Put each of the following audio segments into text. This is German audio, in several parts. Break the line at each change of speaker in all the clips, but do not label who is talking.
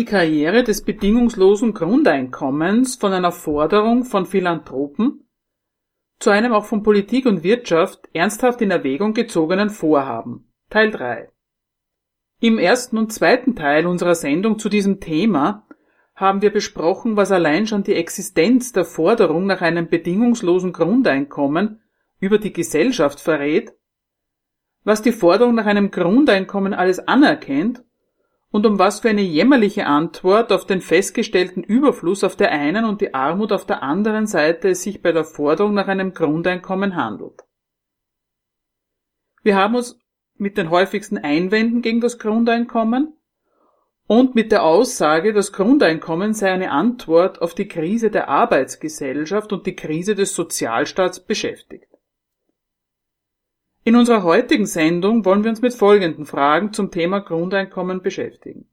Die Karriere des bedingungslosen Grundeinkommens von einer Forderung von Philanthropen zu einem auch von Politik und Wirtschaft ernsthaft in Erwägung gezogenen Vorhaben. Teil 3. Im ersten und zweiten Teil unserer Sendung zu diesem Thema haben wir besprochen, was allein schon die Existenz der Forderung nach einem bedingungslosen Grundeinkommen über die Gesellschaft verrät, was die Forderung nach einem Grundeinkommen alles anerkennt und um was für eine jämmerliche Antwort auf den festgestellten Überfluss auf der einen und die Armut auf der anderen Seite es sich bei der Forderung nach einem Grundeinkommen handelt. Wir haben uns mit den häufigsten Einwänden gegen das Grundeinkommen und mit der Aussage, das Grundeinkommen sei eine Antwort auf die Krise der Arbeitsgesellschaft und die Krise des Sozialstaats beschäftigt. In unserer heutigen Sendung wollen wir uns mit folgenden Fragen zum Thema Grundeinkommen beschäftigen.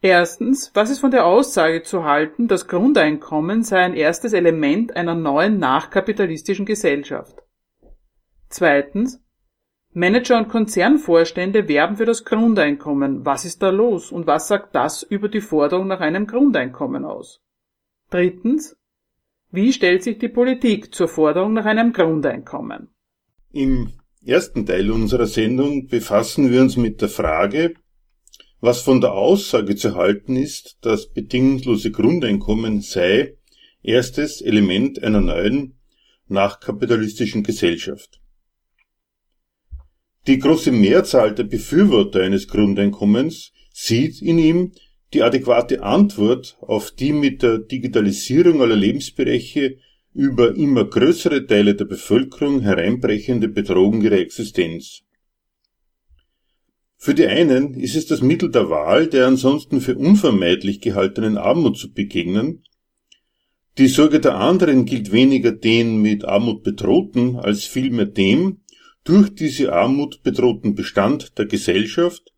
Erstens, was ist von der Aussage zu halten, das Grundeinkommen sei ein erstes Element einer neuen nachkapitalistischen Gesellschaft? Zweitens, Manager und Konzernvorstände werben für das Grundeinkommen. Was ist da los und was sagt das über die Forderung nach einem Grundeinkommen aus? Drittens, wie stellt sich die Politik zur Forderung nach einem Grundeinkommen?
Im ersten Teil unserer Sendung befassen wir uns mit der Frage, was von der Aussage zu halten ist, das bedingungslose Grundeinkommen sei erstes Element einer neuen nachkapitalistischen Gesellschaft. Die große Mehrzahl der Befürworter eines Grundeinkommens sieht in ihm die adäquate Antwort auf die mit der Digitalisierung aller Lebensbereiche über immer größere Teile der Bevölkerung hereinbrechende Bedrohung ihrer Existenz. Für die einen ist es das Mittel der Wahl, der ansonsten für unvermeidlich gehaltenen Armut zu begegnen. Die Sorge der anderen gilt weniger den mit Armut bedrohten, als vielmehr dem durch diese Armut bedrohten Bestand der Gesellschaft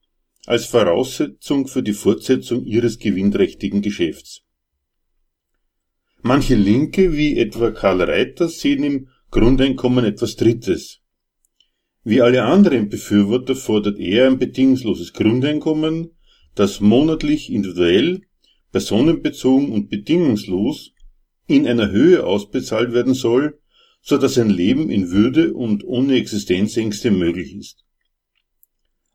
als Voraussetzung für die Fortsetzung ihres gewinnträchtigen Geschäfts. Manche Linke, wie etwa Karl Reiter, sehen im Grundeinkommen etwas Drittes. Wie alle anderen Befürworter fordert er ein bedingungsloses Grundeinkommen, das monatlich individuell, personenbezogen und bedingungslos in einer Höhe ausbezahlt werden soll, so dass ein Leben in Würde und ohne Existenzängste möglich ist.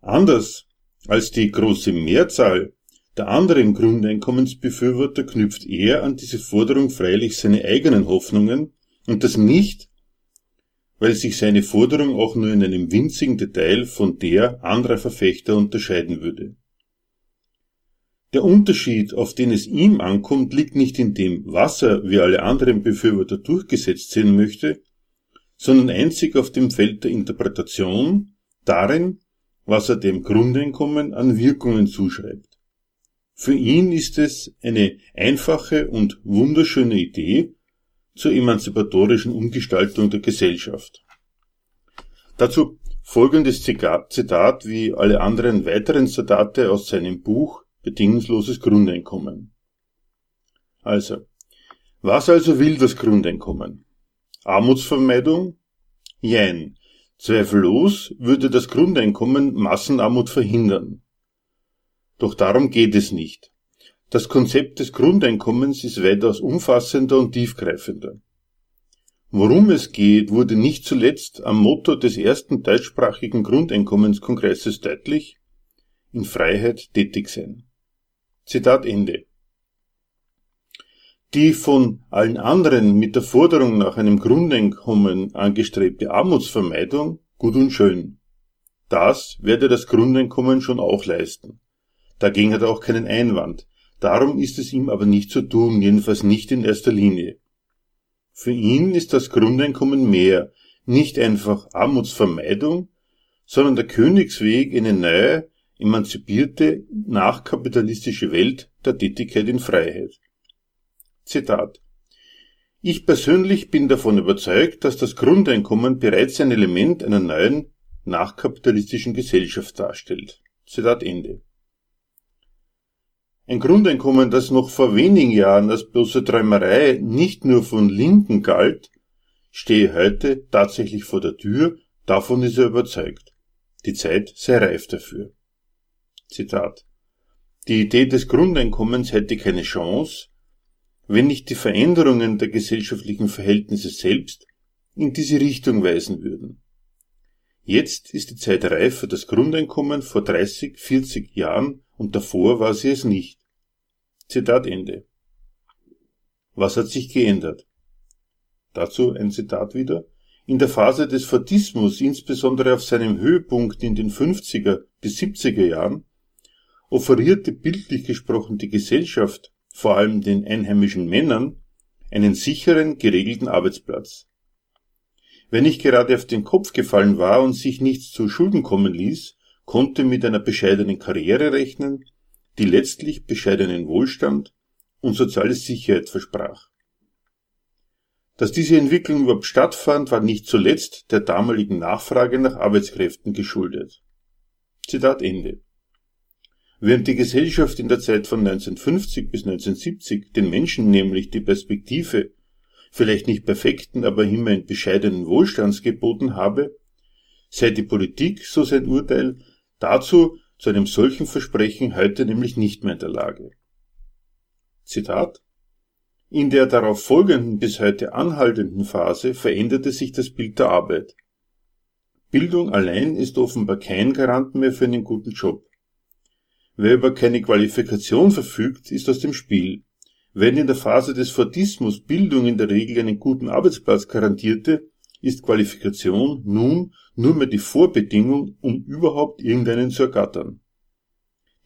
Anders als die große Mehrzahl der anderen Grundeinkommensbefürworter knüpft er an diese Forderung freilich seine eigenen Hoffnungen und das nicht, weil sich seine Forderung auch nur in einem winzigen Detail von der anderer Verfechter unterscheiden würde. Der Unterschied, auf den es ihm ankommt, liegt nicht in dem, was er wie alle anderen Befürworter durchgesetzt sehen möchte, sondern einzig auf dem Feld der Interpretation, darin, was er dem Grundeinkommen an Wirkungen zuschreibt. Für ihn ist es eine einfache und wunderschöne Idee zur emanzipatorischen Umgestaltung der Gesellschaft. Dazu folgendes Zitat wie alle anderen weiteren Zitate aus seinem Buch Bedingungsloses Grundeinkommen. Also, was also will das Grundeinkommen? Armutsvermeidung? Jein. Zweifellos würde das Grundeinkommen Massenarmut verhindern. Doch darum geht es nicht. Das Konzept des Grundeinkommens ist weitaus umfassender und tiefgreifender. Worum es geht, wurde nicht zuletzt am Motto des ersten deutschsprachigen Grundeinkommenskongresses deutlich, in Freiheit tätig sein. Zitat Ende. Die von allen anderen mit der Forderung nach einem Grundeinkommen angestrebte Armutsvermeidung gut und schön. Das werde das Grundeinkommen schon auch leisten. Dagegen hat er auch keinen Einwand. Darum ist es ihm aber nicht zu tun, jedenfalls nicht in erster Linie. Für ihn ist das Grundeinkommen mehr, nicht einfach Armutsvermeidung, sondern der Königsweg in eine neue, emanzipierte, nachkapitalistische Welt der Tätigkeit in Freiheit. Zitat Ich persönlich bin davon überzeugt, dass das Grundeinkommen bereits ein Element einer neuen, nachkapitalistischen Gesellschaft darstellt. Zitat Ende. Ein Grundeinkommen, das noch vor wenigen Jahren als bloße Träumerei nicht nur von Linken galt, stehe heute tatsächlich vor der Tür, davon ist er überzeugt. Die Zeit sei reif dafür. Zitat. Die Idee des Grundeinkommens hätte keine Chance, wenn nicht die Veränderungen der gesellschaftlichen Verhältnisse selbst in diese Richtung weisen würden. Jetzt ist die Zeit reif für das Grundeinkommen vor 30, 40 Jahren und davor war sie es nicht. Zitat Ende. Was hat sich geändert? Dazu ein Zitat wieder. In der Phase des Fordismus, insbesondere auf seinem Höhepunkt in den 50er bis 70er Jahren, offerierte bildlich gesprochen die Gesellschaft, vor allem den einheimischen Männern, einen sicheren, geregelten Arbeitsplatz. Wer nicht gerade auf den Kopf gefallen war und sich nichts zu Schulden kommen ließ, konnte mit einer bescheidenen Karriere rechnen, die letztlich bescheidenen Wohlstand und soziale Sicherheit versprach. Dass diese Entwicklung überhaupt stattfand, war nicht zuletzt der damaligen Nachfrage nach Arbeitskräften geschuldet. Zitat Ende. Während die Gesellschaft in der Zeit von 1950 bis 1970 den Menschen nämlich die Perspektive vielleicht nicht perfekten, aber immerhin bescheidenen Wohlstands geboten habe, sei die Politik, so sein Urteil, dazu zu einem solchen Versprechen heute nämlich nicht mehr in der Lage. Zitat In der darauf folgenden bis heute anhaltenden Phase veränderte sich das Bild der Arbeit. Bildung allein ist offenbar kein Garant mehr für einen guten Job. Wer über keine Qualifikation verfügt, ist aus dem Spiel. Wenn in der Phase des Fordismus Bildung in der Regel einen guten Arbeitsplatz garantierte, ist Qualifikation nun nur mehr die Vorbedingung, um überhaupt irgendeinen zu ergattern.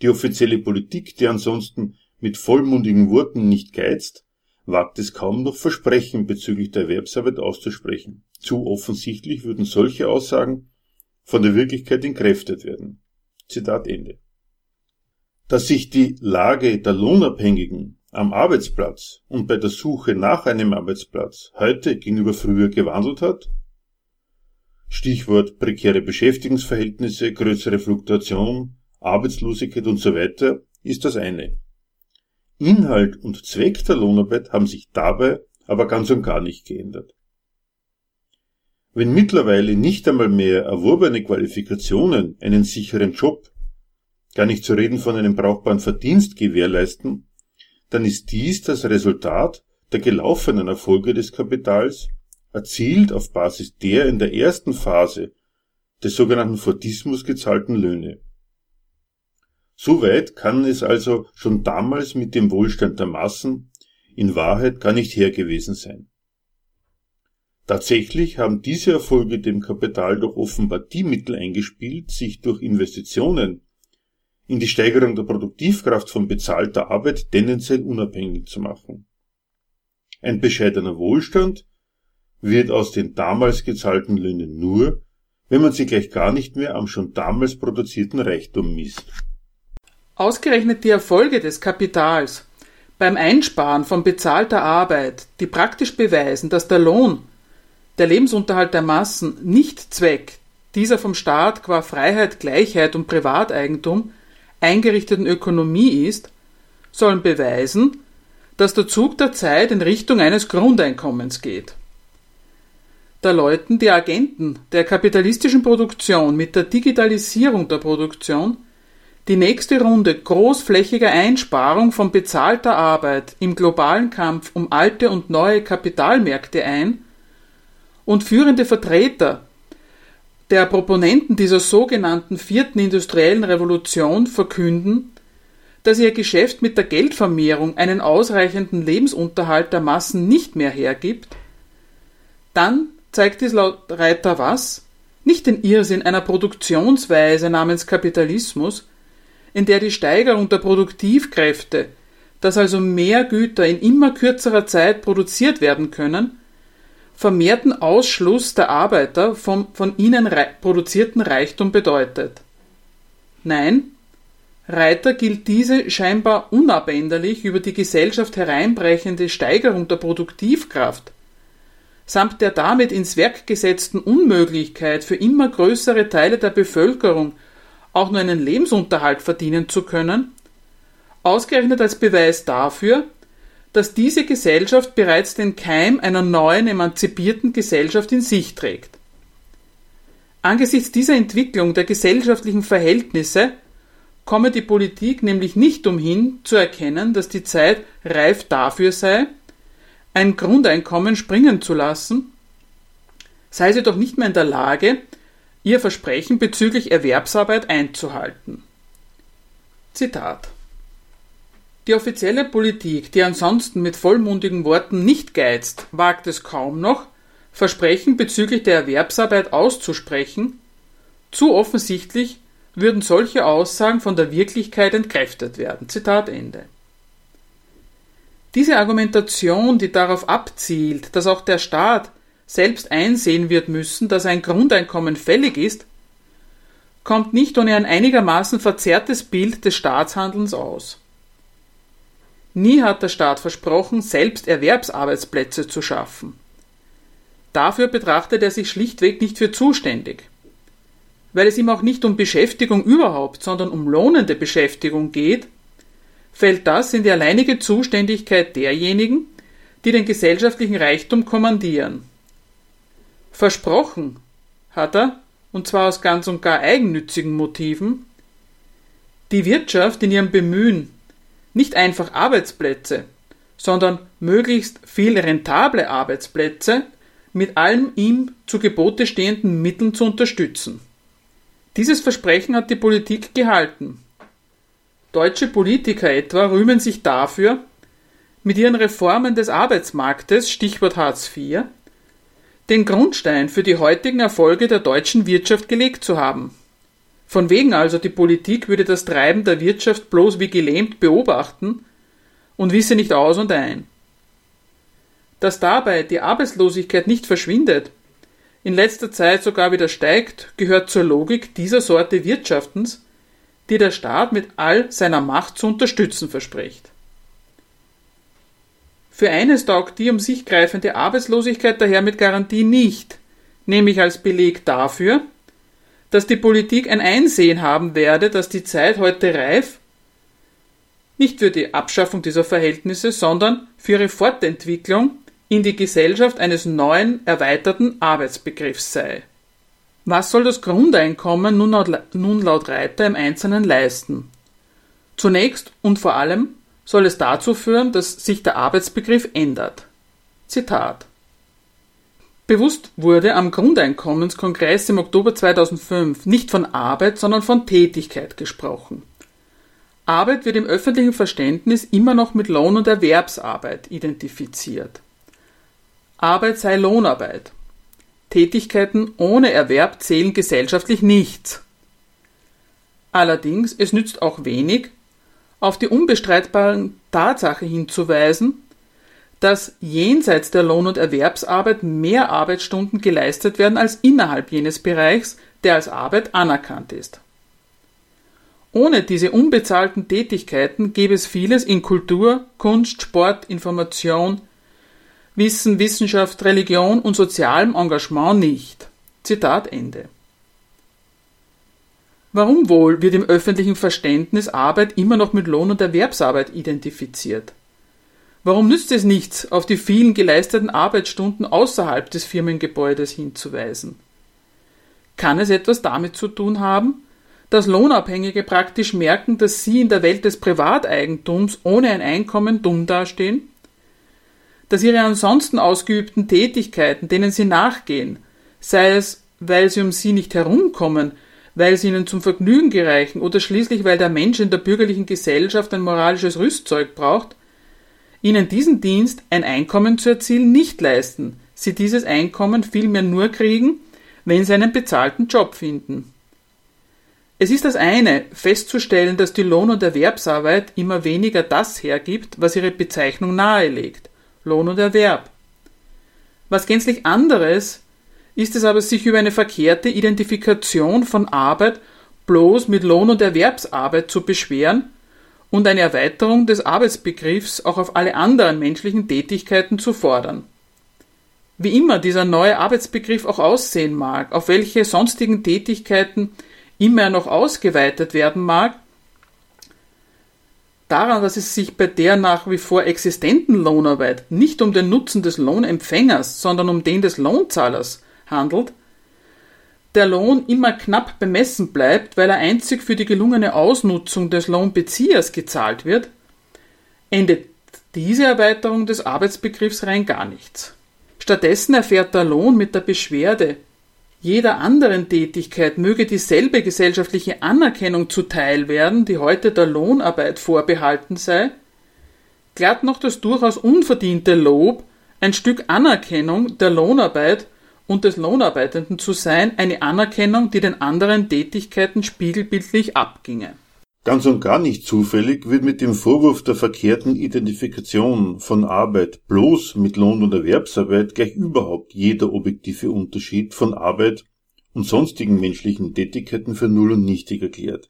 Die offizielle Politik, die ansonsten mit vollmundigen Worten nicht geizt, wagt es kaum noch Versprechen bezüglich der Erwerbsarbeit auszusprechen. Zu offensichtlich würden solche Aussagen von der Wirklichkeit entkräftet werden. Zitat Ende. Dass sich die Lage der Lohnabhängigen am Arbeitsplatz und bei der Suche nach einem Arbeitsplatz heute gegenüber früher gewandelt hat? Stichwort prekäre Beschäftigungsverhältnisse, größere Fluktuation, Arbeitslosigkeit und so weiter ist das eine. Inhalt und Zweck der Lohnarbeit haben sich dabei aber ganz und gar nicht geändert. Wenn mittlerweile nicht einmal mehr erworbene Qualifikationen einen sicheren Job gar nicht zu reden von einem brauchbaren Verdienst gewährleisten, dann ist dies das Resultat der gelaufenen Erfolge des Kapitals, erzielt auf Basis der in der ersten Phase des sogenannten Fordismus gezahlten Löhne. Soweit kann es also schon damals mit dem Wohlstand der Massen in Wahrheit gar nicht her gewesen sein. Tatsächlich haben diese Erfolge dem Kapital doch offenbar die Mittel eingespielt, sich durch Investitionen in die Steigerung der Produktivkraft von bezahlter Arbeit tendenziell unabhängig zu machen. Ein bescheidener Wohlstand wird aus den damals gezahlten Löhnen nur, wenn man sie gleich gar nicht mehr am schon damals produzierten Reichtum misst.
Ausgerechnet die Erfolge des Kapitals beim Einsparen von bezahlter Arbeit, die praktisch beweisen, dass der Lohn, der Lebensunterhalt der Massen nicht Zweck dieser vom Staat qua Freiheit, Gleichheit und Privateigentum eingerichteten Ökonomie ist, sollen beweisen, dass der Zug der Zeit in Richtung eines Grundeinkommens geht. Da läuten die Agenten der kapitalistischen Produktion mit der Digitalisierung der Produktion die nächste Runde großflächiger Einsparung von bezahlter Arbeit im globalen Kampf um alte und neue Kapitalmärkte ein und führende Vertreter der Proponenten dieser sogenannten vierten industriellen Revolution verkünden, dass ihr Geschäft mit der Geldvermehrung einen ausreichenden Lebensunterhalt der Massen nicht mehr hergibt, dann zeigt dies laut Reiter was? Nicht den Irrsinn einer Produktionsweise namens Kapitalismus, in der die Steigerung der Produktivkräfte, dass also mehr Güter in immer kürzerer Zeit produziert werden können, vermehrten Ausschluss der Arbeiter vom von ihnen produzierten Reichtum bedeutet. Nein, Reiter gilt diese scheinbar unabänderlich über die Gesellschaft hereinbrechende Steigerung der Produktivkraft samt der damit ins Werk gesetzten Unmöglichkeit für immer größere Teile der Bevölkerung auch nur einen Lebensunterhalt verdienen zu können, ausgerechnet als Beweis dafür, dass diese Gesellschaft bereits den Keim einer neuen emanzipierten Gesellschaft in sich trägt. Angesichts dieser Entwicklung der gesellschaftlichen Verhältnisse komme die Politik nämlich nicht umhin zu erkennen, dass die Zeit reif dafür sei, ein Grundeinkommen springen zu lassen, sei sie doch nicht mehr in der Lage, ihr Versprechen bezüglich Erwerbsarbeit einzuhalten. Zitat Die offizielle Politik, die ansonsten mit vollmundigen Worten nicht geizt, wagt es kaum noch, Versprechen bezüglich der Erwerbsarbeit auszusprechen, zu offensichtlich würden solche Aussagen von der Wirklichkeit entkräftet werden. Zitat Ende. Diese Argumentation, die darauf abzielt, dass auch der Staat selbst einsehen wird müssen, dass ein Grundeinkommen fällig ist, kommt nicht ohne ein einigermaßen verzerrtes Bild des Staatshandelns aus. Nie hat der Staat versprochen, selbst Erwerbsarbeitsplätze zu schaffen. Dafür betrachtet er sich schlichtweg nicht für zuständig. Weil es ihm auch nicht um Beschäftigung überhaupt, sondern um lohnende Beschäftigung geht, fällt das in die alleinige Zuständigkeit derjenigen, die den gesellschaftlichen Reichtum kommandieren. Versprochen hat er, und zwar aus ganz und gar eigennützigen Motiven, die Wirtschaft in ihrem Bemühen, nicht einfach Arbeitsplätze, sondern möglichst viel rentable Arbeitsplätze mit allen ihm zu Gebote stehenden Mitteln zu unterstützen. Dieses Versprechen hat die Politik gehalten. Deutsche Politiker etwa rühmen sich dafür, mit ihren Reformen des Arbeitsmarktes, Stichwort Hartz IV, den Grundstein für die heutigen Erfolge der deutschen Wirtschaft gelegt zu haben. Von wegen also die Politik würde das Treiben der Wirtschaft bloß wie gelähmt beobachten und wisse nicht aus und ein. Dass dabei die Arbeitslosigkeit nicht verschwindet, in letzter Zeit sogar wieder steigt, gehört zur Logik dieser Sorte Wirtschaftens, die der Staat mit all seiner Macht zu unterstützen verspricht. Für eines taugt die um sich greifende Arbeitslosigkeit daher mit Garantie nicht, nämlich als Beleg dafür, dass die Politik ein Einsehen haben werde, dass die Zeit heute reif nicht für die Abschaffung dieser Verhältnisse, sondern für ihre Fortentwicklung in die Gesellschaft eines neuen, erweiterten Arbeitsbegriffs sei. Was soll das Grundeinkommen nun laut, nun laut Reiter im Einzelnen leisten? Zunächst und vor allem soll es dazu führen, dass sich der Arbeitsbegriff ändert. Zitat Bewusst wurde am Grundeinkommenskongress im Oktober 2005 nicht von Arbeit, sondern von Tätigkeit gesprochen. Arbeit wird im öffentlichen Verständnis immer noch mit Lohn- und Erwerbsarbeit identifiziert. Arbeit sei Lohnarbeit. Tätigkeiten ohne Erwerb zählen gesellschaftlich nichts. Allerdings, es nützt auch wenig, auf die unbestreitbare Tatsache hinzuweisen, dass jenseits der Lohn- und Erwerbsarbeit mehr Arbeitsstunden geleistet werden als innerhalb jenes Bereichs, der als Arbeit anerkannt ist. Ohne diese unbezahlten Tätigkeiten gäbe es vieles in Kultur, Kunst, Sport, Information, Wissen, Wissenschaft, Religion und sozialem Engagement nicht. Zitat Ende. Warum wohl wird im öffentlichen Verständnis Arbeit immer noch mit Lohn- und Erwerbsarbeit identifiziert? Warum nützt es nichts, auf die vielen geleisteten Arbeitsstunden außerhalb des Firmengebäudes hinzuweisen? Kann es etwas damit zu tun haben, dass Lohnabhängige praktisch merken, dass sie in der Welt des Privateigentums ohne ein Einkommen dumm dastehen? dass ihre ansonsten ausgeübten Tätigkeiten, denen sie nachgehen, sei es, weil sie um sie nicht herumkommen, weil sie ihnen zum Vergnügen gereichen oder schließlich weil der Mensch in der bürgerlichen Gesellschaft ein moralisches Rüstzeug braucht, ihnen diesen Dienst, ein Einkommen zu erzielen, nicht leisten, sie dieses Einkommen vielmehr nur kriegen, wenn sie einen bezahlten Job finden. Es ist das eine, festzustellen, dass die Lohn- und Erwerbsarbeit immer weniger das hergibt, was ihre Bezeichnung nahelegt. Lohn und Erwerb. Was gänzlich anderes ist es aber, sich über eine verkehrte Identifikation von Arbeit bloß mit Lohn- und Erwerbsarbeit zu beschweren und eine Erweiterung des Arbeitsbegriffs auch auf alle anderen menschlichen Tätigkeiten zu fordern. Wie immer dieser neue Arbeitsbegriff auch aussehen mag, auf welche sonstigen Tätigkeiten immer er noch ausgeweitet werden mag, daran, dass es sich bei der nach wie vor existenten Lohnarbeit nicht um den Nutzen des Lohnempfängers, sondern um den des Lohnzahlers handelt, der Lohn immer knapp bemessen bleibt, weil er einzig für die gelungene Ausnutzung des Lohnbeziehers gezahlt wird, endet diese Erweiterung des Arbeitsbegriffs rein gar nichts. Stattdessen erfährt der Lohn mit der Beschwerde, jeder anderen Tätigkeit möge dieselbe gesellschaftliche Anerkennung zuteil werden, die heute der Lohnarbeit vorbehalten sei, glatt noch das durchaus unverdiente Lob, ein Stück Anerkennung der Lohnarbeit und des Lohnarbeitenden zu sein, eine Anerkennung, die den anderen Tätigkeiten spiegelbildlich abginge.
Ganz und gar nicht zufällig wird mit dem Vorwurf der verkehrten Identifikation von Arbeit bloß mit Lohn- und Erwerbsarbeit gleich überhaupt jeder objektive Unterschied von Arbeit und sonstigen menschlichen Tätigkeiten für null und nichtig erklärt.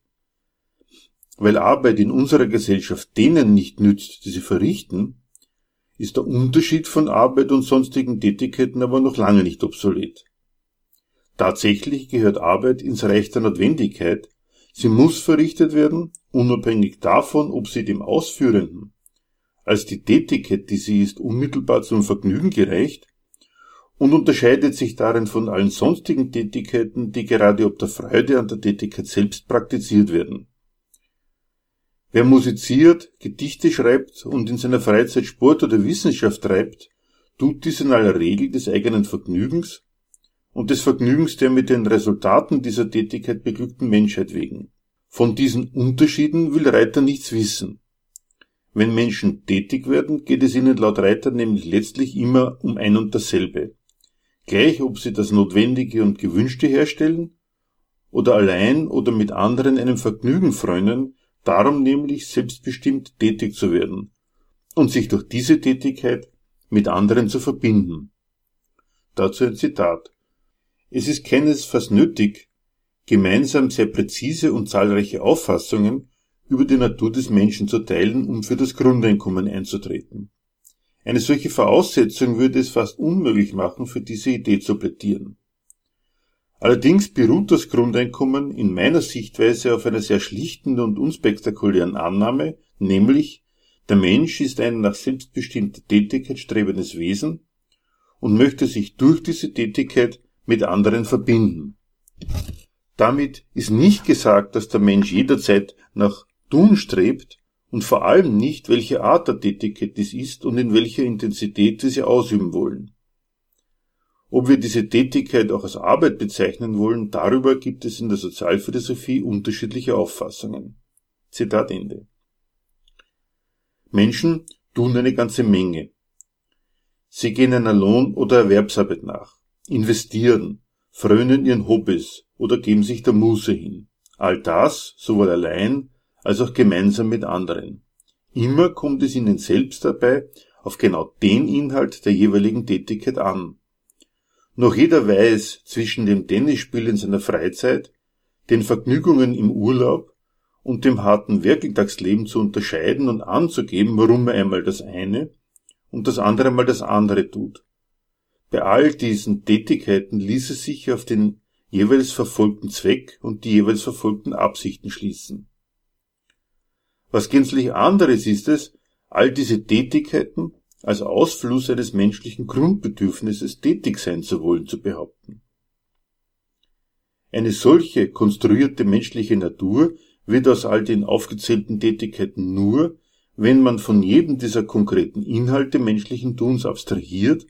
Weil Arbeit in unserer Gesellschaft denen nicht nützt, die sie verrichten, ist der Unterschied von Arbeit und sonstigen Tätigkeiten aber noch lange nicht obsolet. Tatsächlich gehört Arbeit ins Reich der Notwendigkeit, Sie muss verrichtet werden, unabhängig davon, ob sie dem Ausführenden als die Tätigkeit, die sie ist, unmittelbar zum Vergnügen gereicht und unterscheidet sich darin von allen sonstigen Tätigkeiten, die gerade ob der Freude an der Tätigkeit selbst praktiziert werden. Wer musiziert, Gedichte schreibt und in seiner Freizeit Sport oder Wissenschaft treibt, tut dies in aller Regel des eigenen Vergnügens und des Vergnügens der mit den Resultaten dieser Tätigkeit beglückten Menschheit wegen. Von diesen Unterschieden will Reiter nichts wissen. Wenn Menschen tätig werden, geht es ihnen laut Reiter nämlich letztlich immer um ein und dasselbe. Gleich ob sie das Notwendige und Gewünschte herstellen oder allein oder mit anderen einem Vergnügen freunden, darum nämlich selbstbestimmt tätig zu werden und sich durch diese Tätigkeit mit anderen zu verbinden. Dazu ein Zitat. Es ist keinesfalls nötig, gemeinsam sehr präzise und zahlreiche Auffassungen über die Natur des Menschen zu teilen, um für das Grundeinkommen einzutreten. Eine solche Voraussetzung würde es fast unmöglich machen, für diese Idee zu plädieren. Allerdings beruht das Grundeinkommen in meiner Sichtweise auf einer sehr schlichten und unspektakulären Annahme, nämlich der Mensch ist ein nach selbstbestimmter Tätigkeit strebendes Wesen und möchte sich durch diese Tätigkeit mit anderen verbinden. Damit ist nicht gesagt, dass der Mensch jederzeit nach Tun strebt und vor allem nicht, welche Art der Tätigkeit dies ist und in welcher Intensität wir sie ausüben wollen. Ob wir diese Tätigkeit auch als Arbeit bezeichnen wollen, darüber gibt es in der Sozialphilosophie unterschiedliche Auffassungen. Zitat Ende. Menschen tun eine ganze Menge. Sie gehen einer Lohn- oder Erwerbsarbeit nach investieren, frönen ihren Hobbys oder geben sich der Muße hin. All das, sowohl allein als auch gemeinsam mit anderen. Immer kommt es ihnen selbst dabei auf genau den Inhalt der jeweiligen Tätigkeit an. Noch jeder weiß zwischen dem Tennisspiel in seiner Freizeit, den Vergnügungen im Urlaub und dem harten Werkeltagsleben zu unterscheiden und anzugeben, warum er einmal das eine und das andere mal das andere tut. Bei all diesen Tätigkeiten ließe sich auf den jeweils verfolgten Zweck und die jeweils verfolgten Absichten schließen. Was gänzlich anderes ist es, all diese Tätigkeiten als Ausfluss eines menschlichen Grundbedürfnisses tätig sein zu wollen zu behaupten. Eine solche konstruierte menschliche Natur wird aus all den aufgezählten Tätigkeiten nur, wenn man von jedem dieser konkreten Inhalte menschlichen Tuns abstrahiert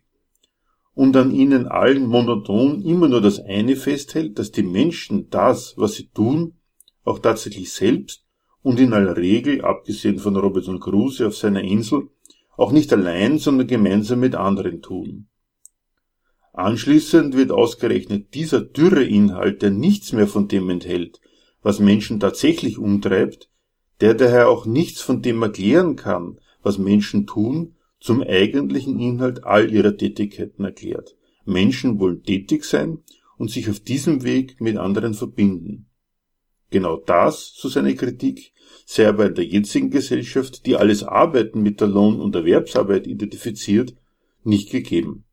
und an ihnen allen monoton immer nur das eine festhält, dass die Menschen das, was sie tun, auch tatsächlich selbst und in aller Regel, abgesehen von Robinson Crusoe auf seiner Insel, auch nicht allein, sondern gemeinsam mit anderen tun. Anschließend wird ausgerechnet dieser dürre Inhalt, der nichts mehr von dem enthält, was Menschen tatsächlich umtreibt, der daher auch nichts von dem erklären kann, was Menschen tun, zum eigentlichen Inhalt all ihrer Tätigkeiten erklärt. Menschen wollen tätig sein und sich auf diesem Weg mit anderen verbinden. Genau das, so seine Kritik, sei aber in der jetzigen Gesellschaft, die alles Arbeiten mit der Lohn- und Erwerbsarbeit identifiziert, nicht gegeben.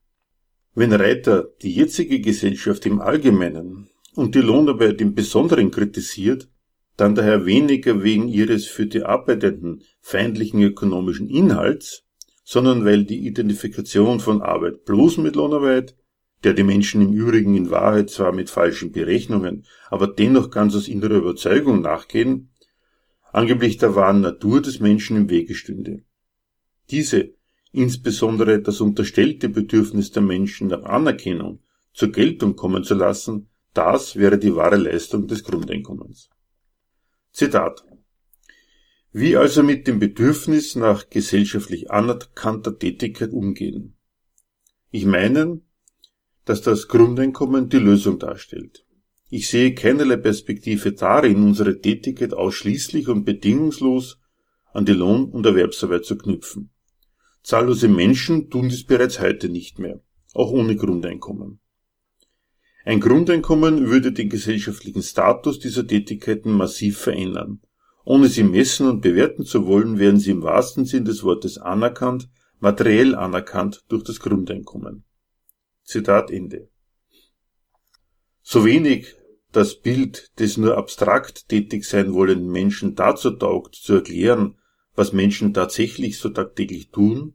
Wenn Reiter die jetzige Gesellschaft im Allgemeinen und die Lohnarbeit im Besonderen kritisiert, dann daher weniger wegen ihres für die Arbeitenden feindlichen ökonomischen Inhalts, sondern weil die Identifikation von Arbeit bloß mit Lohnarbeit, der die Menschen im Übrigen in Wahrheit zwar mit falschen Berechnungen, aber dennoch ganz aus innerer Überzeugung nachgehen, angeblich der wahren Natur des Menschen im Wege stünde. Diese, insbesondere das unterstellte Bedürfnis der Menschen nach Anerkennung, zur Geltung kommen zu lassen, das wäre die wahre Leistung des Grundeinkommens. Zitat Wie also mit dem Bedürfnis nach gesellschaftlich anerkannter Tätigkeit umgehen? Ich meine, dass das Grundeinkommen die Lösung darstellt. Ich sehe keinerlei Perspektive darin, unsere Tätigkeit ausschließlich und bedingungslos an die Lohn- und Erwerbsarbeit zu knüpfen. Zahllose Menschen tun dies bereits heute nicht mehr, auch ohne Grundeinkommen. Ein Grundeinkommen würde den gesellschaftlichen Status dieser Tätigkeiten massiv verändern. Ohne sie messen und bewerten zu wollen, werden sie im wahrsten Sinn des Wortes anerkannt, materiell anerkannt durch das Grundeinkommen. Zitat Ende. So wenig das Bild des nur abstrakt tätig sein wollenden Menschen dazu taugt, zu erklären, was Menschen tatsächlich so tagtäglich tun,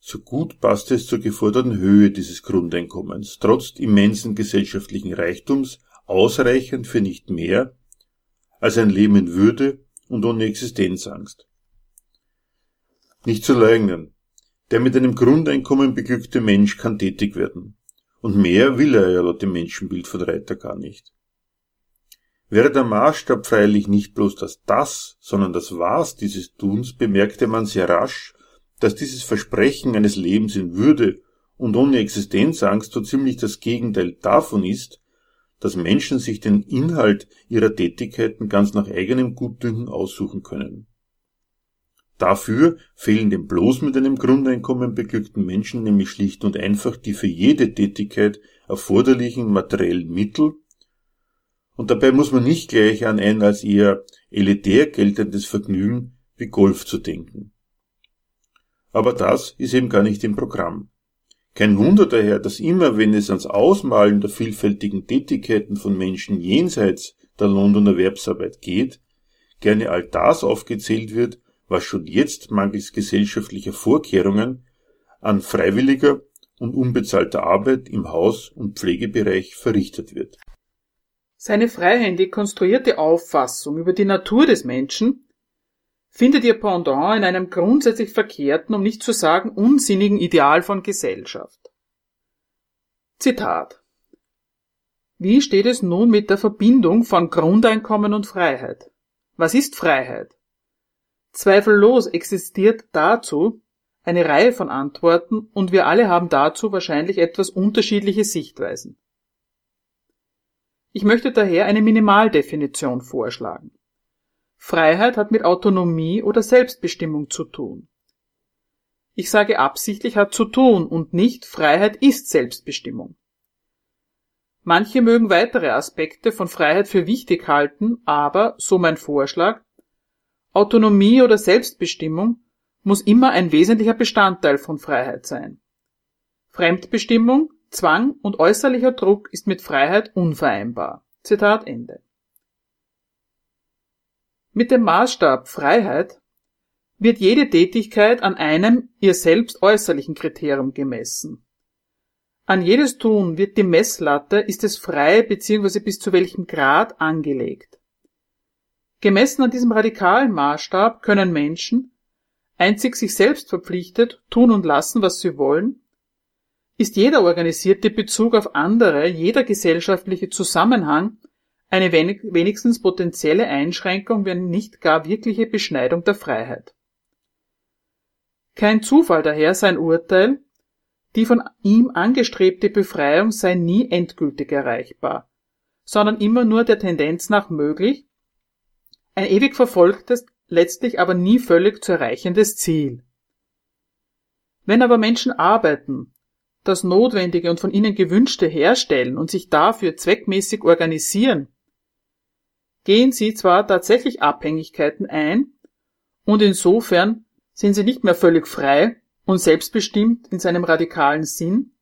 so gut passt es zur geforderten Höhe dieses Grundeinkommens, trotz immensen gesellschaftlichen Reichtums ausreichend für nicht mehr als ein Leben in Würde und ohne Existenzangst. Nicht zu leugnen, der mit einem Grundeinkommen beglückte Mensch kann tätig werden. Und mehr will er ja laut dem Menschenbild von Reiter gar nicht. Wäre der Maßstab freilich nicht bloß das Das, sondern das Was dieses Tuns, bemerkte man sehr rasch, dass dieses Versprechen eines Lebens in Würde und ohne Existenzangst so ziemlich das Gegenteil davon ist, dass Menschen sich den Inhalt ihrer Tätigkeiten ganz nach eigenem Gutdünken aussuchen können. Dafür fehlen dem bloß mit einem Grundeinkommen beglückten Menschen nämlich schlicht und einfach die für jede Tätigkeit erforderlichen materiellen Mittel, und dabei muss man nicht gleich an ein als eher elitär geltendes Vergnügen wie Golf zu denken. Aber das ist eben gar nicht im Programm. Kein Wunder daher, dass immer, wenn es ans Ausmalen der vielfältigen Tätigkeiten von Menschen jenseits der und Erwerbsarbeit geht, gerne all das aufgezählt wird, was schon jetzt mangels gesellschaftlicher Vorkehrungen an freiwilliger und unbezahlter Arbeit im Haus- und Pflegebereich verrichtet wird.
Seine freihändig konstruierte Auffassung über die Natur des Menschen findet ihr Pendant in einem grundsätzlich verkehrten, um nicht zu sagen unsinnigen Ideal von Gesellschaft. Zitat Wie steht es nun mit der Verbindung von Grundeinkommen und Freiheit? Was ist Freiheit? Zweifellos existiert dazu eine Reihe von Antworten und wir alle haben dazu wahrscheinlich etwas unterschiedliche Sichtweisen. Ich möchte daher eine Minimaldefinition vorschlagen. Freiheit hat mit Autonomie oder Selbstbestimmung zu tun. Ich sage absichtlich hat zu tun und nicht Freiheit ist Selbstbestimmung. Manche mögen weitere Aspekte von Freiheit für wichtig halten, aber, so mein Vorschlag, Autonomie oder Selbstbestimmung muss immer ein wesentlicher Bestandteil von Freiheit sein. Fremdbestimmung, Zwang und äußerlicher Druck ist mit Freiheit unvereinbar. Zitat Ende. Mit dem Maßstab Freiheit wird jede Tätigkeit an einem ihr selbst äußerlichen Kriterium gemessen. An jedes Tun wird die Messlatte, ist es frei bzw. bis zu welchem Grad angelegt. Gemessen an diesem radikalen Maßstab können Menschen, einzig sich selbst verpflichtet, tun und lassen, was sie wollen, ist jeder organisierte Bezug auf andere, jeder gesellschaftliche Zusammenhang eine wenigstens potenzielle Einschränkung, wenn nicht gar wirkliche Beschneidung der Freiheit. Kein Zufall daher sein Urteil, die von ihm angestrebte Befreiung sei nie endgültig erreichbar, sondern immer nur der Tendenz nach möglich ein ewig verfolgtes, letztlich aber nie völlig zu erreichendes Ziel. Wenn aber Menschen arbeiten, das Notwendige und von ihnen Gewünschte herstellen und sich dafür zweckmäßig organisieren, gehen sie zwar tatsächlich Abhängigkeiten ein, und insofern sind sie nicht mehr völlig frei und selbstbestimmt in seinem radikalen Sinn,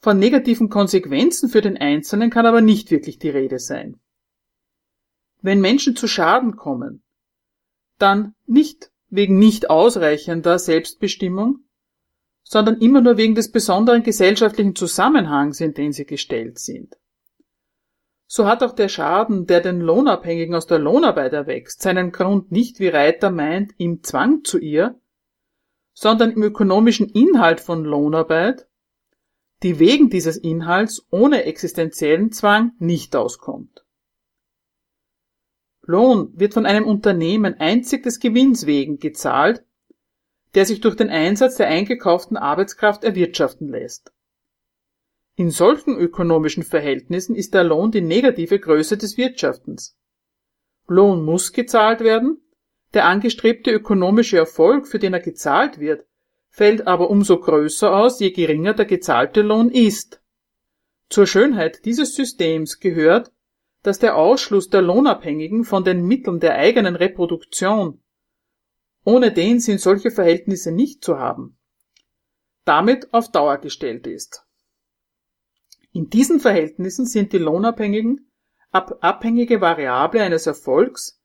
von negativen Konsequenzen für den Einzelnen kann aber nicht wirklich die Rede sein. Wenn Menschen zu Schaden kommen, dann nicht wegen nicht ausreichender Selbstbestimmung, sondern immer nur wegen des besonderen gesellschaftlichen Zusammenhangs, in den sie gestellt sind. So hat auch der Schaden, der den Lohnabhängigen aus der Lohnarbeit erwächst, seinen Grund nicht, wie Reiter meint, im Zwang zu ihr, sondern im ökonomischen Inhalt von Lohnarbeit, die wegen dieses Inhalts ohne existenziellen Zwang nicht auskommt. Lohn wird von einem Unternehmen einzig des Gewinns wegen gezahlt, der sich durch den Einsatz der eingekauften Arbeitskraft erwirtschaften lässt. In solchen ökonomischen Verhältnissen ist der Lohn die negative Größe des Wirtschaftens. Lohn muss gezahlt werden, der angestrebte ökonomische Erfolg, für den er gezahlt wird, fällt aber umso größer aus, je geringer der gezahlte Lohn ist. Zur Schönheit dieses Systems gehört, dass der Ausschluss der Lohnabhängigen von den Mitteln der eigenen Reproduktion, ohne den sind solche Verhältnisse nicht zu haben, damit auf Dauer gestellt ist. In diesen Verhältnissen sind die Lohnabhängigen abhängige Variable eines Erfolgs,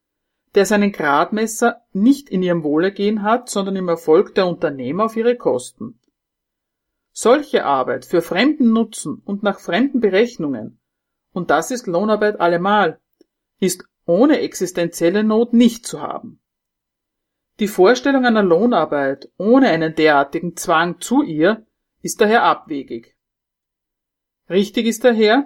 der seinen Gradmesser nicht in ihrem Wohlergehen hat, sondern im Erfolg der Unternehmer auf ihre Kosten. Solche Arbeit für fremden Nutzen und nach fremden Berechnungen und das ist Lohnarbeit allemal, ist ohne existenzielle Not nicht zu haben. Die Vorstellung einer Lohnarbeit ohne einen derartigen Zwang zu ihr ist daher abwegig. Richtig ist daher,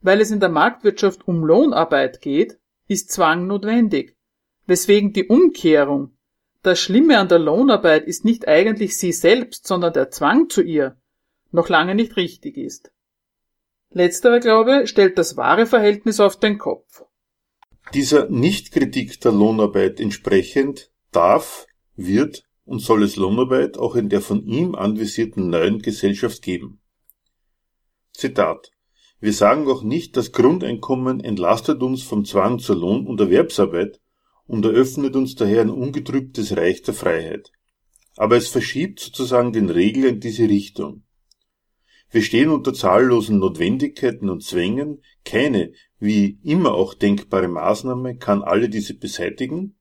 weil es in der Marktwirtschaft um Lohnarbeit geht, ist Zwang notwendig, weswegen die Umkehrung, das Schlimme an der Lohnarbeit ist nicht eigentlich sie selbst, sondern der Zwang zu ihr, noch lange nicht richtig ist. Letzterer Glaube stellt das wahre Verhältnis auf den Kopf.
Dieser Nichtkritik der Lohnarbeit entsprechend darf, wird und soll es Lohnarbeit auch in der von ihm anvisierten neuen Gesellschaft geben. Zitat Wir sagen auch nicht, das Grundeinkommen entlastet uns vom Zwang zur Lohn- und Erwerbsarbeit und eröffnet uns daher ein ungetrübtes Reich der Freiheit. Aber es verschiebt sozusagen den Regel in diese Richtung. Wir stehen unter zahllosen Notwendigkeiten und Zwängen, keine, wie immer auch denkbare Maßnahme kann alle diese beseitigen,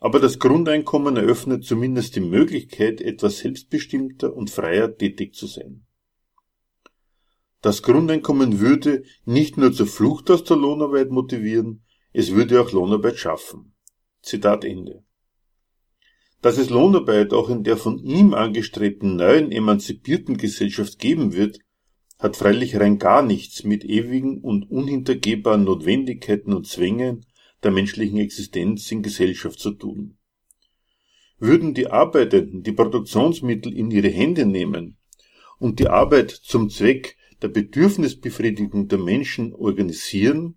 aber das Grundeinkommen eröffnet zumindest die Möglichkeit, etwas selbstbestimmter und freier tätig zu sein. Das Grundeinkommen würde nicht nur zur Flucht aus der Lohnarbeit motivieren, es würde auch Lohnarbeit schaffen. Zitat Ende. Dass es Lohnarbeit auch in der von ihm angestrebten neuen emanzipierten Gesellschaft geben wird, hat freilich rein gar nichts mit ewigen und unhintergehbaren Notwendigkeiten und Zwängen der menschlichen Existenz in Gesellschaft zu tun. Würden die Arbeitenden die Produktionsmittel in ihre Hände nehmen und die Arbeit zum Zweck der Bedürfnisbefriedigung der Menschen organisieren,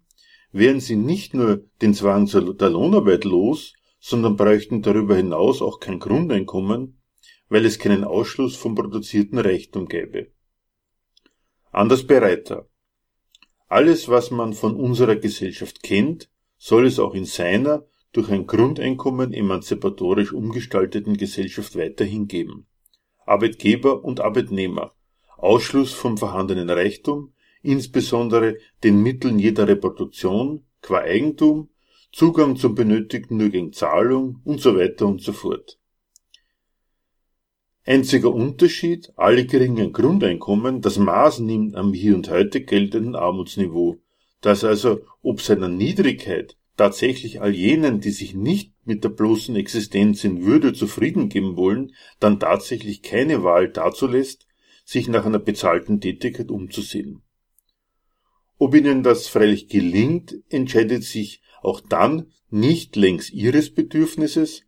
wären sie nicht nur den Zwang der Lohnarbeit los, sondern bräuchten darüber hinaus auch kein Grundeinkommen, weil es keinen Ausschluss vom produzierten Reichtum gäbe. Anders bereiter. Alles, was man von unserer Gesellschaft kennt, soll es auch in seiner durch ein Grundeinkommen emanzipatorisch umgestalteten Gesellschaft weiterhin geben. Arbeitgeber und Arbeitnehmer, Ausschluss vom vorhandenen Reichtum, insbesondere den Mitteln jeder Reproduktion qua Eigentum Zugang zum Benötigten nur gegen Zahlung und so weiter und so fort. Einziger Unterschied, alle geringen Grundeinkommen, das Maß nimmt am hier und heute geltenden Armutsniveau, das also ob seiner Niedrigkeit tatsächlich all jenen, die sich nicht mit der bloßen Existenz in Würde zufrieden geben wollen, dann tatsächlich keine Wahl dazu lässt, sich nach einer bezahlten Tätigkeit umzusehen. Ob ihnen das freilich gelingt, entscheidet sich auch dann nicht längs ihres Bedürfnisses,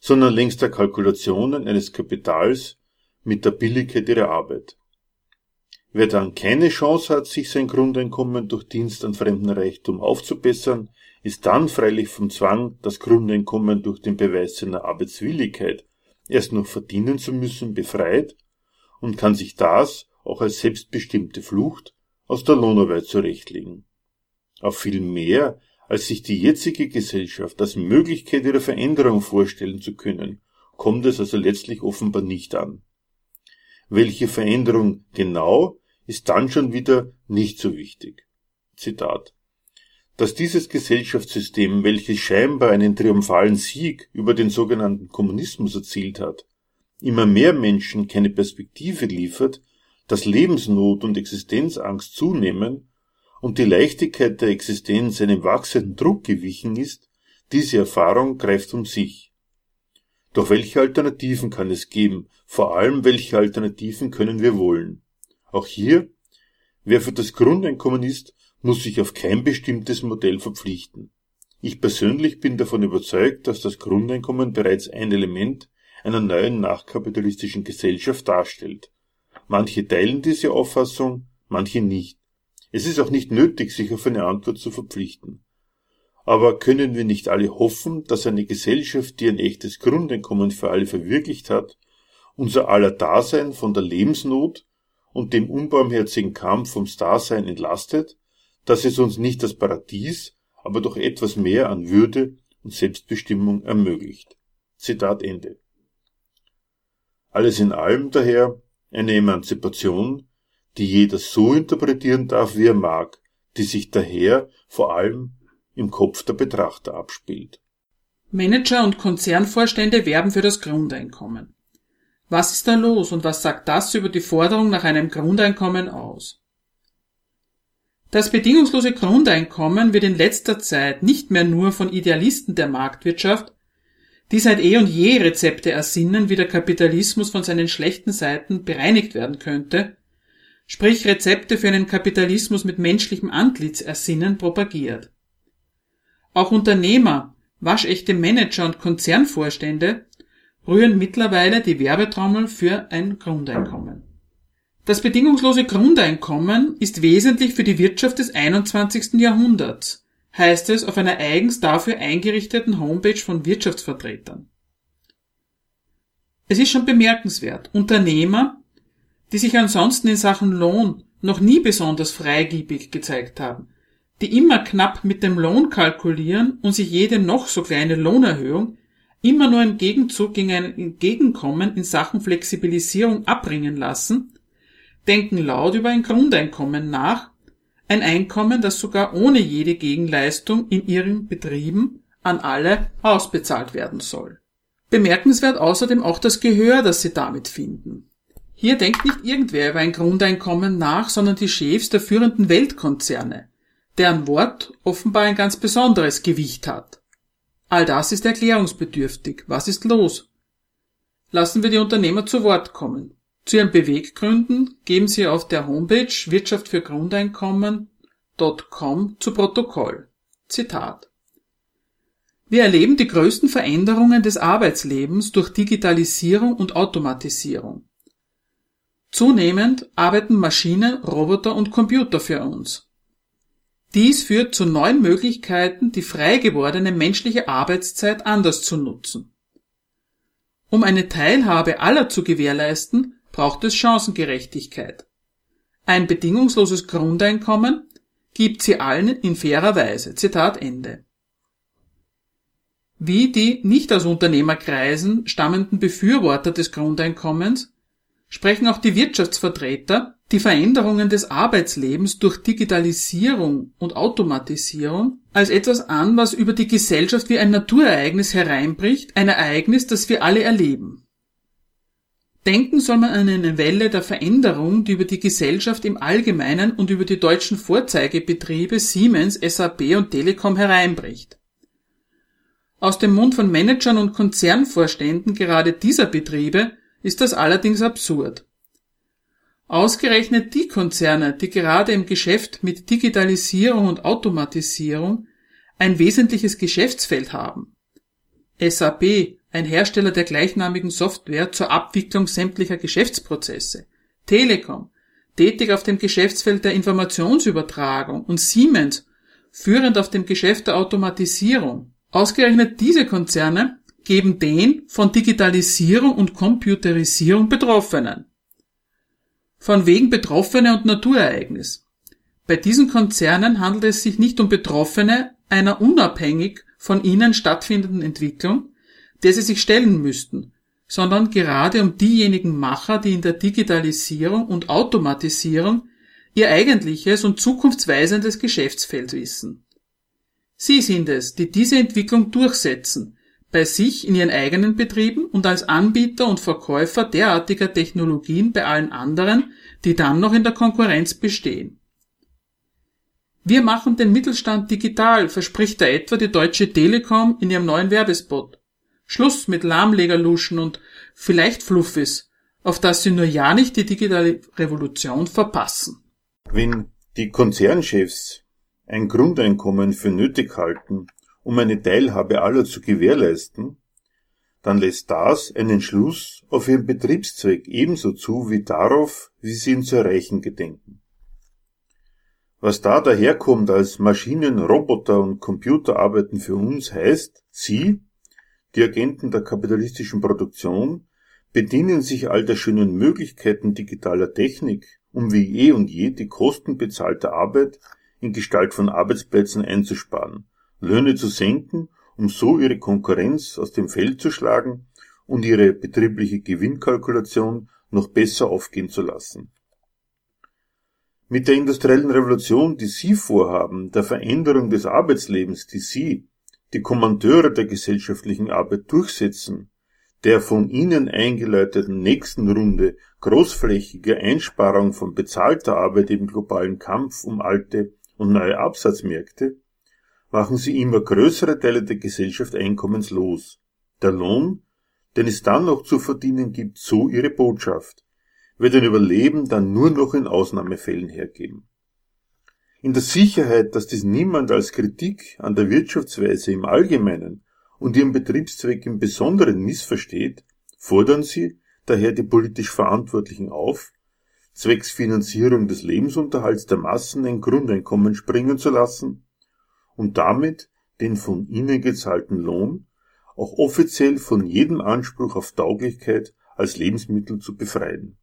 sondern längs der Kalkulationen eines Kapitals mit der Billigkeit ihrer Arbeit. Wer dann keine Chance hat, sich sein Grundeinkommen durch Dienst an fremden Reichtum aufzubessern, ist dann freilich vom Zwang, das Grundeinkommen durch den Beweis seiner Arbeitswilligkeit erst noch verdienen zu müssen, befreit und kann sich das auch als selbstbestimmte Flucht aus der Lohnarbeit zurechtlegen. Auf viel mehr als sich die jetzige Gesellschaft als Möglichkeit ihrer Veränderung vorstellen zu können, kommt es also letztlich offenbar nicht an. Welche Veränderung genau, ist dann schon wieder nicht so wichtig. Zitat. Dass dieses Gesellschaftssystem, welches scheinbar einen triumphalen Sieg über den sogenannten Kommunismus erzielt hat, immer mehr Menschen keine Perspektive liefert, dass Lebensnot und Existenzangst zunehmen und die Leichtigkeit der Existenz einem wachsenden Druck gewichen ist, diese Erfahrung greift um sich. Doch welche Alternativen kann es geben? Vor allem, welche Alternativen können wir wollen? Auch hier, wer für das Grundeinkommen ist, muss sich auf kein bestimmtes Modell verpflichten. Ich persönlich bin davon überzeugt, dass das Grundeinkommen bereits ein Element einer neuen nachkapitalistischen Gesellschaft darstellt. Manche teilen diese Auffassung, manche nicht. Es ist auch nicht nötig, sich auf eine Antwort zu verpflichten. Aber können wir nicht alle hoffen, dass eine Gesellschaft, die ein echtes Grundeinkommen für alle verwirklicht hat, unser aller Dasein von der Lebensnot und dem unbarmherzigen Kampf ums Dasein entlastet, dass es uns nicht das Paradies, aber doch etwas mehr an Würde und Selbstbestimmung ermöglicht. Zitat Ende. Alles in allem daher eine Emanzipation, die jeder so interpretieren darf, wie er mag, die sich daher vor allem im Kopf der Betrachter abspielt.
Manager und Konzernvorstände werben für das Grundeinkommen. Was ist da los und was sagt das über die Forderung nach einem Grundeinkommen aus? Das bedingungslose Grundeinkommen wird in letzter Zeit nicht mehr nur von Idealisten der Marktwirtschaft, die seit eh und je Rezepte ersinnen, wie der Kapitalismus von seinen schlechten Seiten bereinigt werden könnte, sprich Rezepte für einen Kapitalismus mit menschlichem Antlitz ersinnen, propagiert. Auch Unternehmer, waschechte Manager und Konzernvorstände rühren mittlerweile die Werbetrommel für ein Grundeinkommen. Das bedingungslose Grundeinkommen ist wesentlich für die Wirtschaft des 21. Jahrhunderts, heißt es auf einer eigens dafür eingerichteten Homepage von Wirtschaftsvertretern. Es ist schon bemerkenswert, Unternehmer, die sich ansonsten in Sachen Lohn noch nie besonders freigiebig gezeigt haben, die immer knapp mit dem Lohn kalkulieren und sich jede noch so kleine Lohnerhöhung immer nur im Gegenzug gegen ein Entgegenkommen in Sachen Flexibilisierung abbringen lassen, denken laut über ein Grundeinkommen nach, ein Einkommen, das sogar ohne jede Gegenleistung in ihren Betrieben an alle ausbezahlt werden soll. Bemerkenswert außerdem auch das Gehör, das sie damit finden. Hier denkt nicht irgendwer über ein Grundeinkommen nach, sondern die Chefs der führenden Weltkonzerne, deren Wort offenbar ein ganz besonderes Gewicht hat. All das ist erklärungsbedürftig. Was ist los? Lassen wir die Unternehmer zu Wort kommen. Zu ihren Beweggründen geben sie auf der Homepage Wirtschaft für Grundeinkommen.com zu Protokoll. Zitat. Wir erleben die größten Veränderungen des Arbeitslebens durch Digitalisierung und Automatisierung. Zunehmend arbeiten Maschinen, Roboter und Computer für uns. Dies führt zu neuen Möglichkeiten, die frei gewordene menschliche Arbeitszeit anders zu nutzen. Um eine Teilhabe aller zu gewährleisten, braucht es Chancengerechtigkeit. Ein bedingungsloses Grundeinkommen gibt sie allen in fairer Weise. Zitat Ende. Wie die nicht aus Unternehmerkreisen stammenden Befürworter des Grundeinkommens sprechen auch die Wirtschaftsvertreter die Veränderungen des Arbeitslebens durch Digitalisierung und Automatisierung als etwas an, was über die Gesellschaft wie ein Naturereignis hereinbricht, ein Ereignis, das wir alle erleben. Denken soll man an eine Welle der Veränderung, die über die Gesellschaft im Allgemeinen und über die deutschen Vorzeigebetriebe Siemens, SAP und Telekom hereinbricht. Aus dem Mund von Managern und Konzernvorständen gerade dieser Betriebe ist das allerdings absurd. Ausgerechnet die Konzerne, die gerade im Geschäft mit Digitalisierung und Automatisierung ein wesentliches Geschäftsfeld haben. SAP, ein Hersteller der gleichnamigen Software zur Abwicklung sämtlicher Geschäftsprozesse, Telekom, tätig auf dem Geschäftsfeld der Informationsübertragung und Siemens, führend auf dem Geschäft der Automatisierung. Ausgerechnet diese Konzerne geben den von Digitalisierung und Computerisierung Betroffenen von wegen Betroffene und Naturereignis. Bei diesen Konzernen handelt es sich nicht um Betroffene einer unabhängig von ihnen stattfindenden Entwicklung, der sie sich stellen müssten, sondern gerade um diejenigen Macher, die in der Digitalisierung und Automatisierung ihr eigentliches und zukunftsweisendes Geschäftsfeld wissen. Sie sind es, die diese Entwicklung durchsetzen, bei sich in ihren eigenen Betrieben und als Anbieter und Verkäufer derartiger Technologien bei allen anderen, die dann noch in der Konkurrenz bestehen. Wir machen den Mittelstand digital, verspricht da etwa die Deutsche Telekom in ihrem neuen Werbespot. Schluss mit Lahmlegerluschen und vielleicht Fluffis, auf dass sie nur ja nicht die digitale Revolution verpassen.
Wenn die Konzernchefs ein Grundeinkommen für nötig halten, um eine Teilhabe aller zu gewährleisten, dann lässt das einen Schluss auf ihren Betriebszweck ebenso zu wie darauf, wie sie ihn zu erreichen gedenken. Was da daherkommt als Maschinen, Roboter und Computer arbeiten für uns heißt, sie, die Agenten der kapitalistischen Produktion, bedienen sich all der schönen Möglichkeiten digitaler Technik, um wie eh und je die Kosten bezahlter Arbeit in Gestalt von Arbeitsplätzen einzusparen Löhne zu senken, um so ihre Konkurrenz aus dem Feld zu schlagen und ihre betriebliche Gewinnkalkulation noch besser aufgehen zu lassen. Mit der industriellen Revolution, die Sie vorhaben, der Veränderung des Arbeitslebens, die Sie, die Kommandeure der gesellschaftlichen Arbeit durchsetzen, der von Ihnen eingeläuteten nächsten Runde großflächiger Einsparung von bezahlter Arbeit im globalen Kampf um alte und neue Absatzmärkte, machen sie immer größere Teile der Gesellschaft einkommenslos. Der Lohn, den es dann noch zu verdienen gibt, so ihre Botschaft, wird ein Überleben dann nur noch in Ausnahmefällen hergeben. In der Sicherheit, dass dies niemand als Kritik an der Wirtschaftsweise im Allgemeinen und ihrem Betriebszweck im Besonderen missversteht, fordern sie daher die politisch Verantwortlichen auf, zwecks Finanzierung des Lebensunterhalts der Massen ein Grundeinkommen springen zu lassen und damit den von ihnen gezahlten Lohn auch offiziell von jedem Anspruch auf Tauglichkeit als Lebensmittel zu befreien.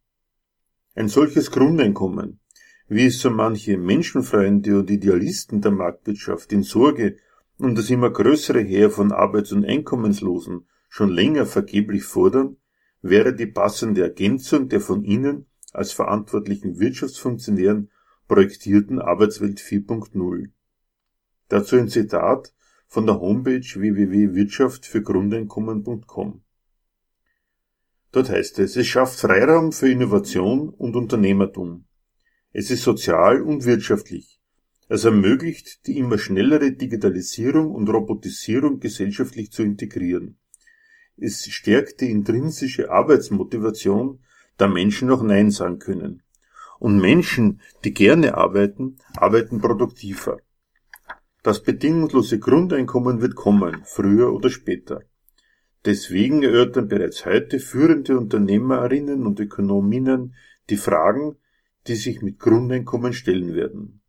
Ein solches Grundeinkommen, wie es so manche Menschenfreunde und Idealisten der Marktwirtschaft in Sorge um das immer größere Heer von Arbeits- und Einkommenslosen schon länger vergeblich fordern, wäre die passende Ergänzung der von ihnen als verantwortlichen Wirtschaftsfunktionären projektierten Arbeitswelt 4.0. Dazu ein Zitat von der Homepage www.wirtschaftfürgrundeinkommen.com. Dort heißt es, es schafft Freiraum für Innovation und Unternehmertum. Es ist sozial und wirtschaftlich. Es ermöglicht, die immer schnellere Digitalisierung und Robotisierung gesellschaftlich zu integrieren. Es stärkt die intrinsische Arbeitsmotivation, da Menschen noch Nein sagen können. Und Menschen, die gerne arbeiten, arbeiten produktiver. Das bedingungslose Grundeinkommen wird kommen, früher oder später. Deswegen erörtern bereits heute führende Unternehmerinnen und Ökonominnen die Fragen, die sich mit Grundeinkommen stellen werden.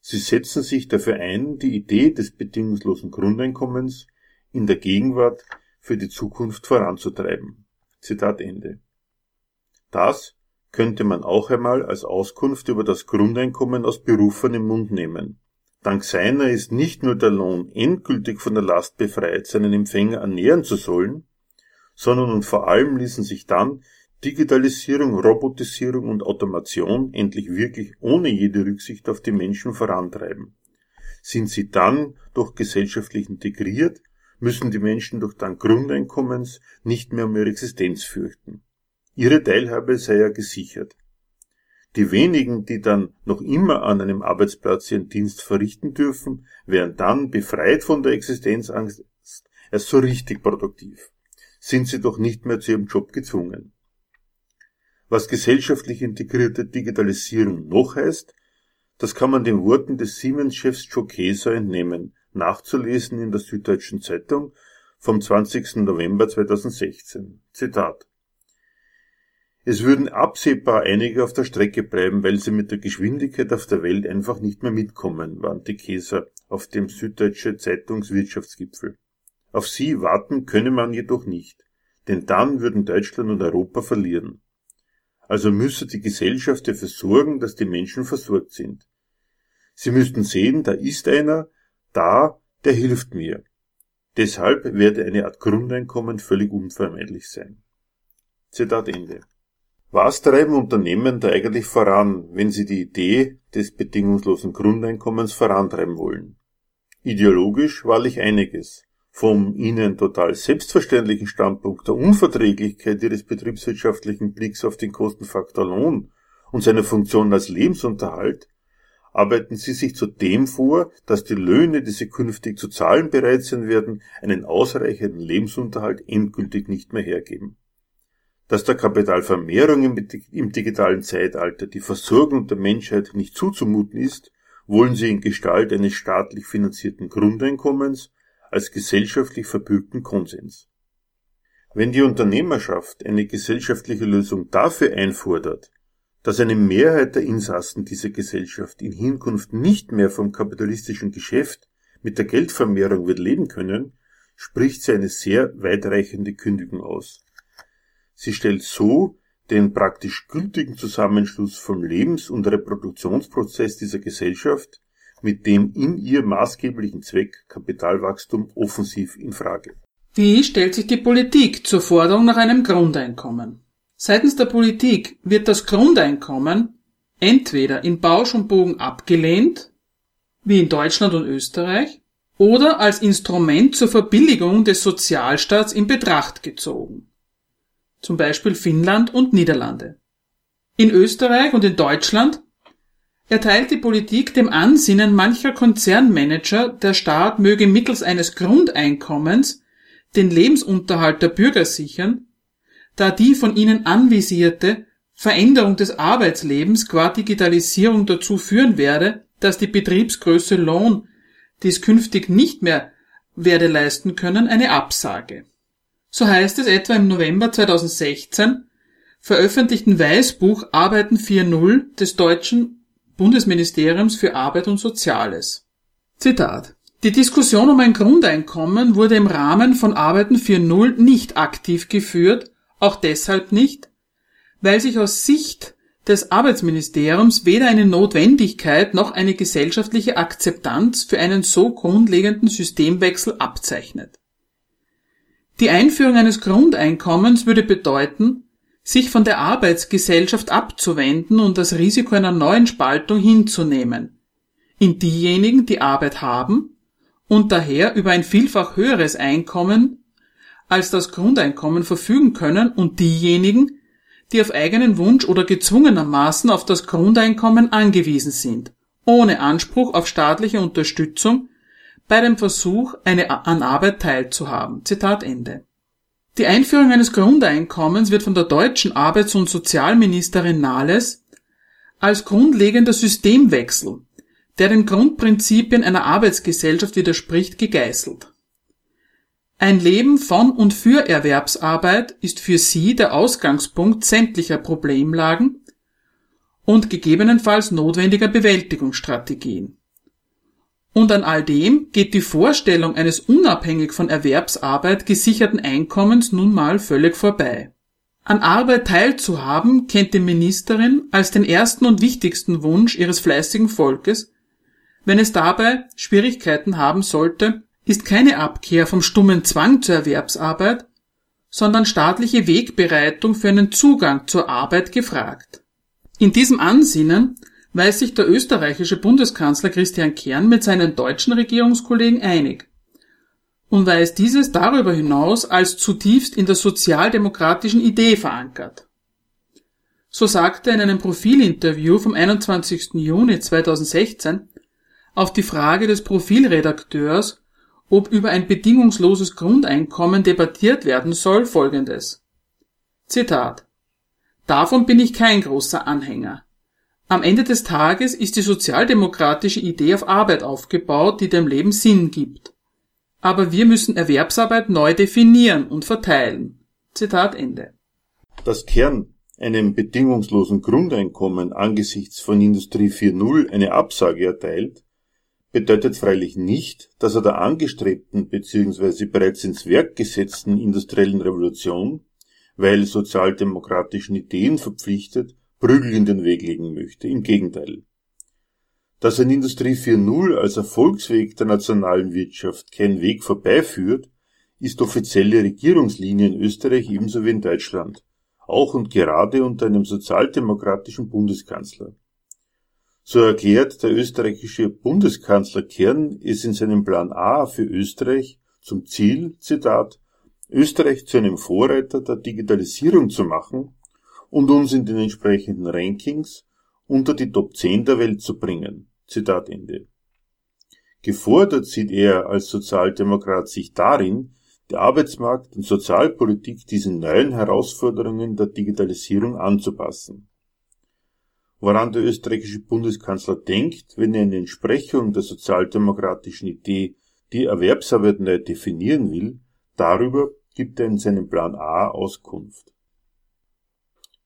Sie setzen sich dafür ein, die Idee des bedingungslosen Grundeinkommens in der Gegenwart für die Zukunft voranzutreiben. Zitat Ende. Das könnte man auch einmal als Auskunft über das Grundeinkommen aus Berufen im Mund nehmen. Dank seiner ist nicht nur der Lohn endgültig von der Last befreit, seinen Empfänger ernähren zu sollen, sondern und vor allem ließen sich dann Digitalisierung, Robotisierung und Automation endlich wirklich ohne jede Rücksicht auf die Menschen vorantreiben. Sind sie dann doch gesellschaftlich integriert, müssen die Menschen durch dank Grundeinkommens nicht mehr um ihre Existenz fürchten. Ihre Teilhabe sei ja gesichert. Die wenigen, die dann noch immer an einem Arbeitsplatz ihren Dienst verrichten dürfen, wären dann, befreit von der Existenzangst, erst so richtig produktiv. Sind sie doch nicht mehr zu ihrem Job gezwungen. Was gesellschaftlich integrierte Digitalisierung noch heißt, das kann man den Worten des Siemens-Chefs Joe Keser entnehmen, nachzulesen in der Süddeutschen Zeitung vom 20. November 2016. Zitat. Es würden absehbar einige auf der Strecke bleiben, weil sie mit der Geschwindigkeit auf der Welt einfach nicht mehr mitkommen, warnte Käser auf dem Süddeutsche Zeitungswirtschaftsgipfel. Auf sie warten könne man jedoch nicht, denn dann würden Deutschland und Europa verlieren. Also müsse die Gesellschaft dafür sorgen, dass die Menschen versorgt sind. Sie müssten sehen, da ist einer, da, der hilft mir. Deshalb werde eine Art Grundeinkommen völlig unvermeidlich sein. Zitat Ende. Was treiben Unternehmen da eigentlich voran, wenn sie die Idee des bedingungslosen Grundeinkommens vorantreiben wollen? Ideologisch wahrlich einiges. Vom ihnen total selbstverständlichen Standpunkt der Unverträglichkeit ihres betriebswirtschaftlichen Blicks auf den Kostenfaktor Lohn und seine Funktion als Lebensunterhalt arbeiten sie sich zu dem vor, dass die Löhne, die sie künftig zu zahlen bereit sein werden, einen ausreichenden Lebensunterhalt endgültig nicht mehr hergeben. Dass der Kapitalvermehrung im, digitalen Zeitalter die Versorgung der Menschheit nicht zuzumuten ist, wollen sie in Gestalt eines staatlich finanzierten Grundeinkommens als gesellschaftlich verbürgten Konsens. Wenn die Unternehmerschaft eine gesellschaftliche Lösung dafür einfordert, dass eine Mehrheit der Insassen dieser Gesellschaft in Hinkunft nicht mehr vom kapitalistischen Geschäft mit der Geldvermehrung wird leben können, spricht sie eine sehr weitreichende Kündigung aus. Sie stellt so den praktisch gültigen Zusammenschluss vom Lebens- und Reproduktionsprozess dieser Gesellschaft mit dem in ihr maßgeblichen Zweck Kapitalwachstum offensiv in Frage.
Wie stellt sich die Politik zur Forderung nach einem Grundeinkommen? Seitens der Politik wird das Grundeinkommen entweder in Bausch und Bogen abgelehnt, wie in Deutschland und Österreich, oder als Instrument zur Verbilligung des Sozialstaats in Betracht gezogen. Zum Beispiel Finnland und Niederlande. In Österreich und in Deutschland erteilt die Politik dem Ansinnen mancher Konzernmanager, der Staat möge mittels eines Grundeinkommens den Lebensunterhalt der Bürger sichern, da die von ihnen anvisierte Veränderung des Arbeitslebens qua Digitalisierung dazu führen werde, dass die Betriebsgröße Lohn dies künftig nicht mehr werde leisten können, eine Absage. So heißt es etwa im November 2016 veröffentlichten Weißbuch Arbeiten 4.0 des deutschen Bundesministeriums für Arbeit und Soziales. Zitat die Diskussion um ein Grundeinkommen wurde im Rahmen von Arbeiten 4.0 nicht aktiv geführt, auch deshalb nicht, weil sich aus Sicht des Arbeitsministeriums weder eine Notwendigkeit noch eine gesellschaftliche Akzeptanz für einen so grundlegenden Systemwechsel abzeichnet. Die Einführung eines Grundeinkommens würde bedeuten, sich von der Arbeitsgesellschaft abzuwenden und das Risiko einer neuen Spaltung hinzunehmen, in diejenigen, die Arbeit haben und daher über ein vielfach höheres Einkommen als das Grundeinkommen verfügen können und diejenigen, die auf eigenen Wunsch oder gezwungenermaßen auf das Grundeinkommen angewiesen sind, ohne Anspruch auf staatliche Unterstützung bei dem Versuch, eine an Arbeit teilzuhaben. Zitat Ende. Die Einführung eines Grundeinkommens wird von der deutschen Arbeits- und Sozialministerin Nahles als grundlegender Systemwechsel, der den Grundprinzipien einer Arbeitsgesellschaft widerspricht, gegeißelt. Ein Leben von und für Erwerbsarbeit ist für sie der Ausgangspunkt sämtlicher Problemlagen und gegebenenfalls notwendiger Bewältigungsstrategien. Und an all dem geht die Vorstellung eines unabhängig von Erwerbsarbeit gesicherten Einkommens nun mal völlig vorbei. An Arbeit teilzuhaben kennt die Ministerin als den ersten und wichtigsten Wunsch ihres fleißigen Volkes, wenn es dabei Schwierigkeiten haben sollte, ist keine Abkehr vom stummen Zwang zur Erwerbsarbeit, sondern staatliche Wegbereitung für einen Zugang zur Arbeit gefragt. In diesem Ansinnen weiß sich der österreichische Bundeskanzler Christian Kern mit seinen deutschen Regierungskollegen einig und weiß dieses darüber hinaus als zutiefst in der sozialdemokratischen Idee verankert. So sagte er in einem Profilinterview vom 21. Juni 2016 auf die Frage des Profilredakteurs, ob über ein bedingungsloses Grundeinkommen debattiert werden soll, folgendes. Zitat. Davon bin ich kein großer Anhänger. Am Ende des Tages ist die sozialdemokratische Idee auf Arbeit aufgebaut, die dem Leben Sinn gibt. Aber wir müssen Erwerbsarbeit neu definieren und verteilen. Zitat Ende.
Das Kern einem bedingungslosen Grundeinkommen angesichts von Industrie 4.0 eine Absage erteilt, bedeutet freilich nicht, dass er der angestrebten bzw. bereits ins Werk gesetzten industriellen Revolution, weil sozialdemokratischen Ideen verpflichtet, Prügel in den Weg legen möchte. Im Gegenteil. Dass ein Industrie 4.0 als Erfolgsweg der nationalen Wirtschaft kein Weg vorbeiführt, ist offizielle Regierungslinie in Österreich ebenso wie in Deutschland, auch und gerade unter einem sozialdemokratischen Bundeskanzler. So erklärt der österreichische Bundeskanzler Kern es in seinem Plan A für Österreich zum Ziel, Zitat, Österreich zu einem Vorreiter der Digitalisierung zu machen und uns in den entsprechenden Rankings unter die Top 10 der Welt zu bringen. Zitat Ende. Gefordert sieht er als Sozialdemokrat sich darin, die Arbeitsmarkt- und Sozialpolitik diesen neuen Herausforderungen der Digitalisierung anzupassen. Woran der österreichische Bundeskanzler denkt, wenn er in Entsprechung der sozialdemokratischen Idee die Erwerbsarbeit neu definieren will, darüber gibt er in seinem Plan A Auskunft.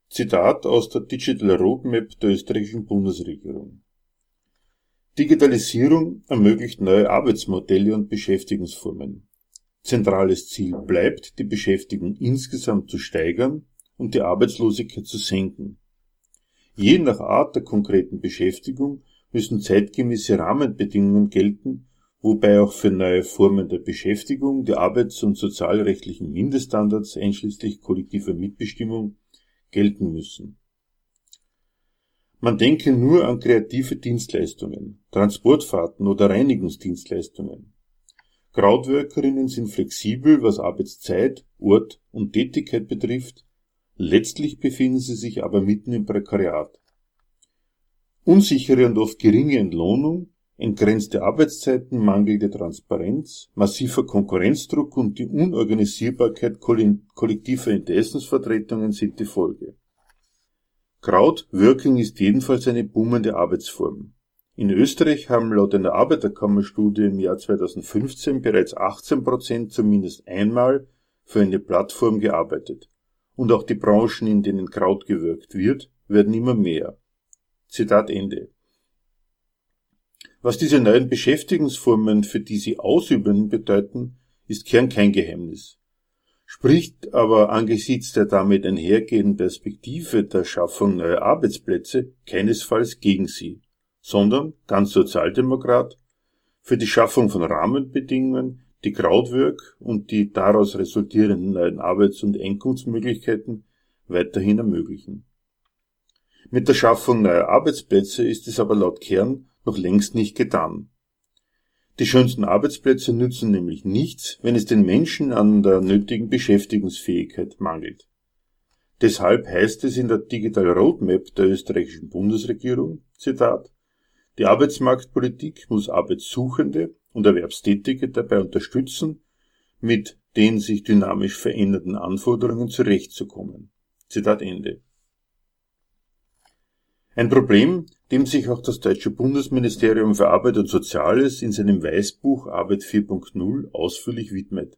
Zitat aus der Digital Roadmap der österreichischen Bundesregierung. Digitalisierung ermöglicht neue Arbeitsmodelle und Beschäftigungsformen. Zentrales Ziel bleibt, die Beschäftigung insgesamt zu steigern und die Arbeitslosigkeit zu senken. Je nach Art der konkreten Beschäftigung müssen zeitgemäße Rahmenbedingungen gelten, wobei auch für neue Formen der Beschäftigung die arbeits- und sozialrechtlichen Mindeststandards einschließlich kollektiver Mitbestimmung gelten müssen. Man denke nur an kreative Dienstleistungen, Transportfahrten oder Reinigungsdienstleistungen. Crowdworkerinnen sind flexibel, was Arbeitszeit, Ort und Tätigkeit betrifft, letztlich befinden sie sich aber mitten im Prekariat. Unsichere und oft geringe Entlohnung, entgrenzte Arbeitszeiten, mangelnde Transparenz, massiver Konkurrenzdruck und die Unorganisierbarkeit kollektiver Interessensvertretungen sind die Folge. Crowdworking ist jedenfalls eine boomende Arbeitsform. In Österreich haben laut einer Arbeiterkammerstudie im Jahr 2015 bereits 18 Prozent zumindest einmal für eine Plattform gearbeitet. Und auch die Branchen, in denen Kraut gewirkt wird, werden immer mehr. Zitat Ende. Was diese neuen Beschäftigungsformen für die sie Ausübenden bedeuten, ist Kern kein Geheimnis. Spricht aber angesichts der damit einhergehenden Perspektive der Schaffung neuer Arbeitsplätze keinesfalls gegen sie sondern, ganz Sozialdemokrat, für die Schaffung von Rahmenbedingungen, die Krautwork und die daraus resultierenden neuen Arbeits- und Einkunftsmöglichkeiten weiterhin ermöglichen. Mit der Schaffung neuer Arbeitsplätze ist es aber laut Kern noch längst nicht getan. Die schönsten Arbeitsplätze nützen nämlich nichts, wenn es den Menschen an der nötigen Beschäftigungsfähigkeit mangelt. Deshalb heißt es in der Digital Roadmap der österreichischen Bundesregierung, Zitat, die Arbeitsmarktpolitik muss Arbeitssuchende und Erwerbstätige dabei unterstützen, mit den sich dynamisch verändernden Anforderungen zurechtzukommen. Zitat Ende. Ein Problem, dem sich auch das deutsche Bundesministerium für Arbeit und Soziales in seinem Weißbuch Arbeit 4.0 ausführlich widmet.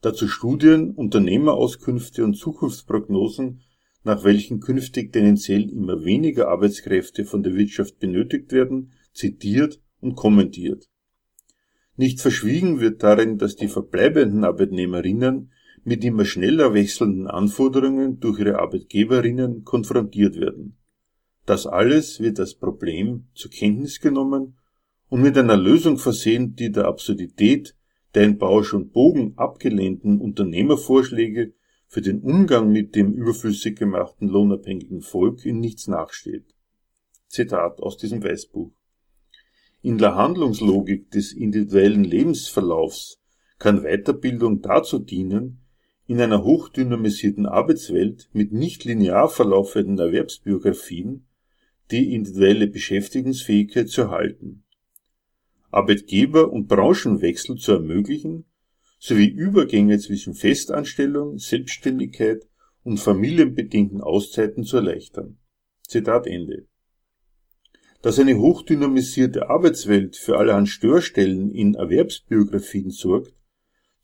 Dazu Studien, Unternehmerauskünfte und Zukunftsprognosen nach welchen künftig tendenziell immer weniger Arbeitskräfte von der Wirtschaft benötigt werden, zitiert und kommentiert. Nicht verschwiegen wird darin, dass die verbleibenden Arbeitnehmerinnen mit immer schneller wechselnden Anforderungen durch ihre Arbeitgeberinnen konfrontiert werden. Das alles wird als Problem zur Kenntnis genommen und mit einer Lösung versehen, die der Absurdität der in Bausch und Bogen abgelehnten Unternehmervorschläge für den Umgang mit dem überflüssig gemachten lohnabhängigen Volk in nichts nachsteht. Zitat aus diesem Weißbuch. In der Handlungslogik des individuellen Lebensverlaufs kann Weiterbildung dazu dienen, in einer hochdynamisierten Arbeitswelt mit nicht linear verlaufenden Erwerbsbiografien die individuelle Beschäftigungsfähigkeit zu erhalten. Arbeitgeber- und Branchenwechsel zu ermöglichen sowie Übergänge zwischen Festanstellung, Selbstständigkeit und familienbedingten Auszeiten zu erleichtern. Zitat Ende. Dass eine hochdynamisierte Arbeitswelt für allerhand Störstellen in Erwerbsbiografien sorgt,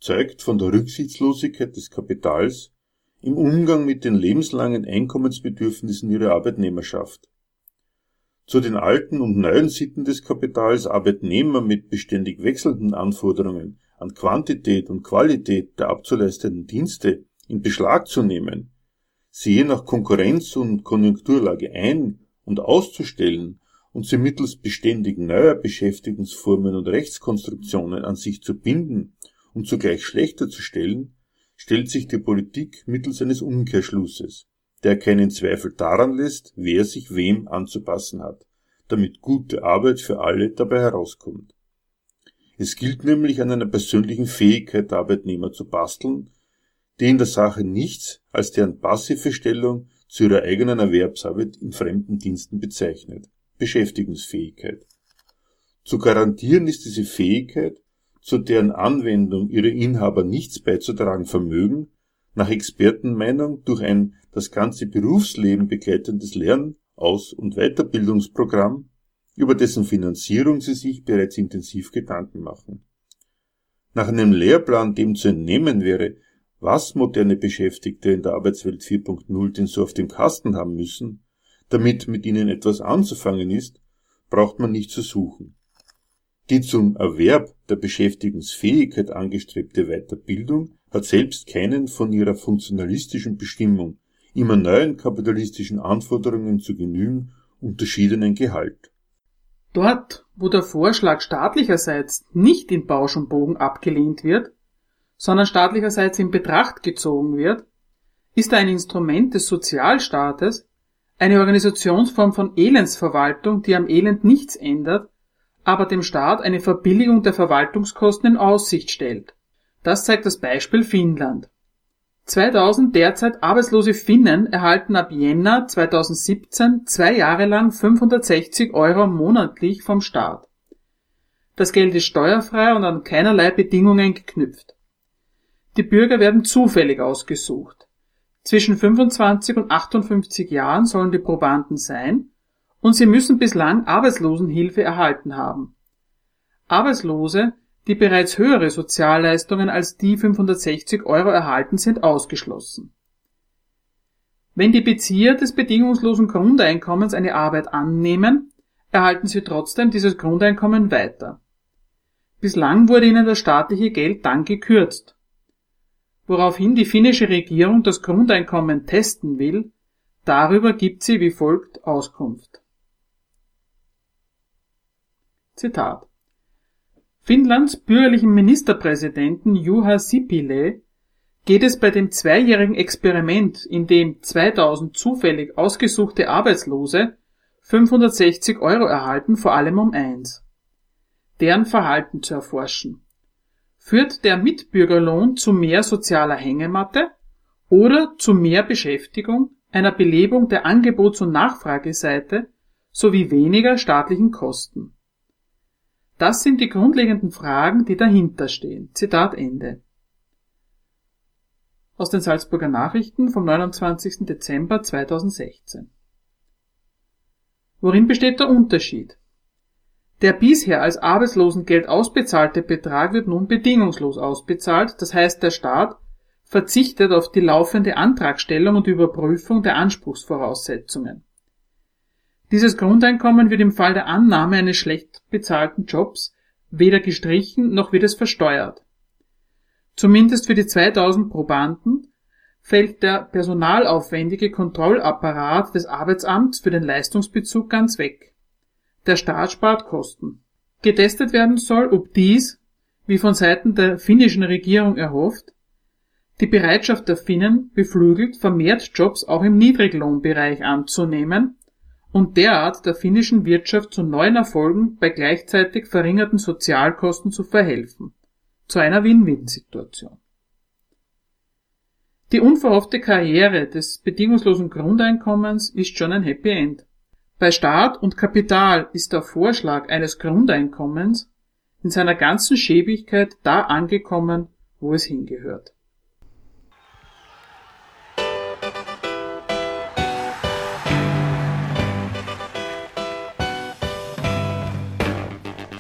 zeugt von der Rücksichtslosigkeit des Kapitals im Umgang mit den lebenslangen Einkommensbedürfnissen ihrer Arbeitnehmerschaft. Zu den alten und neuen Sitten des Kapitals Arbeitnehmer mit beständig wechselnden Anforderungen an Quantität und Qualität der abzuleistenden Dienste in Beschlag zu nehmen, sie je nach Konkurrenz und Konjunkturlage ein- und auszustellen und sie mittels beständig neuer Beschäftigungsformen und Rechtskonstruktionen an sich zu binden und zugleich schlechter zu stellen, stellt sich die Politik mittels eines Umkehrschlusses, der keinen Zweifel daran lässt, wer sich wem anzupassen hat, damit gute Arbeit für alle dabei herauskommt. Es gilt nämlich an einer persönlichen Fähigkeit der Arbeitnehmer zu basteln, die in der Sache nichts als deren passive Stellung zu ihrer eigenen Erwerbsarbeit in fremden Diensten bezeichnet. Beschäftigungsfähigkeit. Zu garantieren ist diese Fähigkeit, zu deren Anwendung ihre Inhaber nichts beizutragen vermögen, nach Expertenmeinung durch ein das ganze Berufsleben begleitendes Lern-, Aus- und Weiterbildungsprogramm, über dessen Finanzierung sie sich bereits intensiv Gedanken machen. Nach einem Lehrplan, dem zu entnehmen wäre, was moderne Beschäftigte in der Arbeitswelt 4.0 denn so auf dem Kasten haben müssen, damit mit ihnen etwas anzufangen ist, braucht man nicht zu suchen. Die zum Erwerb der Beschäftigungsfähigkeit angestrebte Weiterbildung hat selbst keinen von ihrer funktionalistischen Bestimmung, immer neuen kapitalistischen Anforderungen zu genügen, unterschiedenen Gehalt.
Dort, wo der Vorschlag staatlicherseits nicht in Bausch und Bogen abgelehnt wird, sondern staatlicherseits in Betracht gezogen wird, ist ein Instrument des Sozialstaates eine Organisationsform von Elendsverwaltung, die am Elend nichts ändert, aber dem Staat eine Verbilligung der Verwaltungskosten in Aussicht stellt. Das zeigt das Beispiel Finnland. 2000 derzeit arbeitslose Finnen erhalten ab Jänner 2017 zwei Jahre lang 560 Euro monatlich vom Staat. Das Geld ist steuerfrei und an keinerlei Bedingungen geknüpft. Die Bürger werden zufällig ausgesucht. Zwischen 25 und 58 Jahren sollen die Probanden sein und sie müssen bislang Arbeitslosenhilfe erhalten haben. Arbeitslose, die bereits höhere Sozialleistungen als die 560 Euro erhalten, sind ausgeschlossen. Wenn die Bezieher des bedingungslosen Grundeinkommens eine Arbeit annehmen, erhalten sie trotzdem dieses Grundeinkommen weiter. Bislang wurde ihnen das staatliche Geld dann gekürzt woraufhin die finnische Regierung das Grundeinkommen testen will, darüber gibt sie wie folgt Auskunft. Zitat Finnlands bürgerlichen Ministerpräsidenten Juha Sipilä geht es bei dem zweijährigen Experiment, in dem 2000 zufällig ausgesuchte Arbeitslose 560 Euro erhalten, vor allem um eins. Deren Verhalten zu erforschen. Führt der Mitbürgerlohn zu mehr sozialer Hängematte oder zu mehr Beschäftigung, einer Belebung der Angebots- und Nachfrageseite sowie weniger staatlichen Kosten? Das sind die grundlegenden Fragen, die dahinter stehen. Zitat Ende. Aus den Salzburger Nachrichten vom 29. Dezember 2016. Worin besteht der Unterschied? Der bisher als Arbeitslosengeld ausbezahlte Betrag wird nun bedingungslos ausbezahlt, das heißt der Staat verzichtet auf die laufende Antragstellung und Überprüfung der Anspruchsvoraussetzungen. Dieses Grundeinkommen wird im Fall der Annahme eines schlecht bezahlten Jobs weder gestrichen noch wird es versteuert. Zumindest für die 2000 Probanden fällt der personalaufwendige Kontrollapparat des Arbeitsamts für den Leistungsbezug ganz weg. Der Staat spart Kosten. Getestet werden soll, ob dies, wie von Seiten der finnischen Regierung erhofft, die Bereitschaft der Finnen beflügelt, vermehrt Jobs auch im Niedriglohnbereich anzunehmen und derart der finnischen Wirtschaft zu neuen Erfolgen bei gleichzeitig verringerten Sozialkosten zu verhelfen. Zu einer Win-Win-Situation. Die unverhoffte Karriere des bedingungslosen Grundeinkommens ist schon ein Happy End. Bei Staat und Kapital ist der Vorschlag eines Grundeinkommens in seiner ganzen Schäbigkeit da angekommen, wo es hingehört.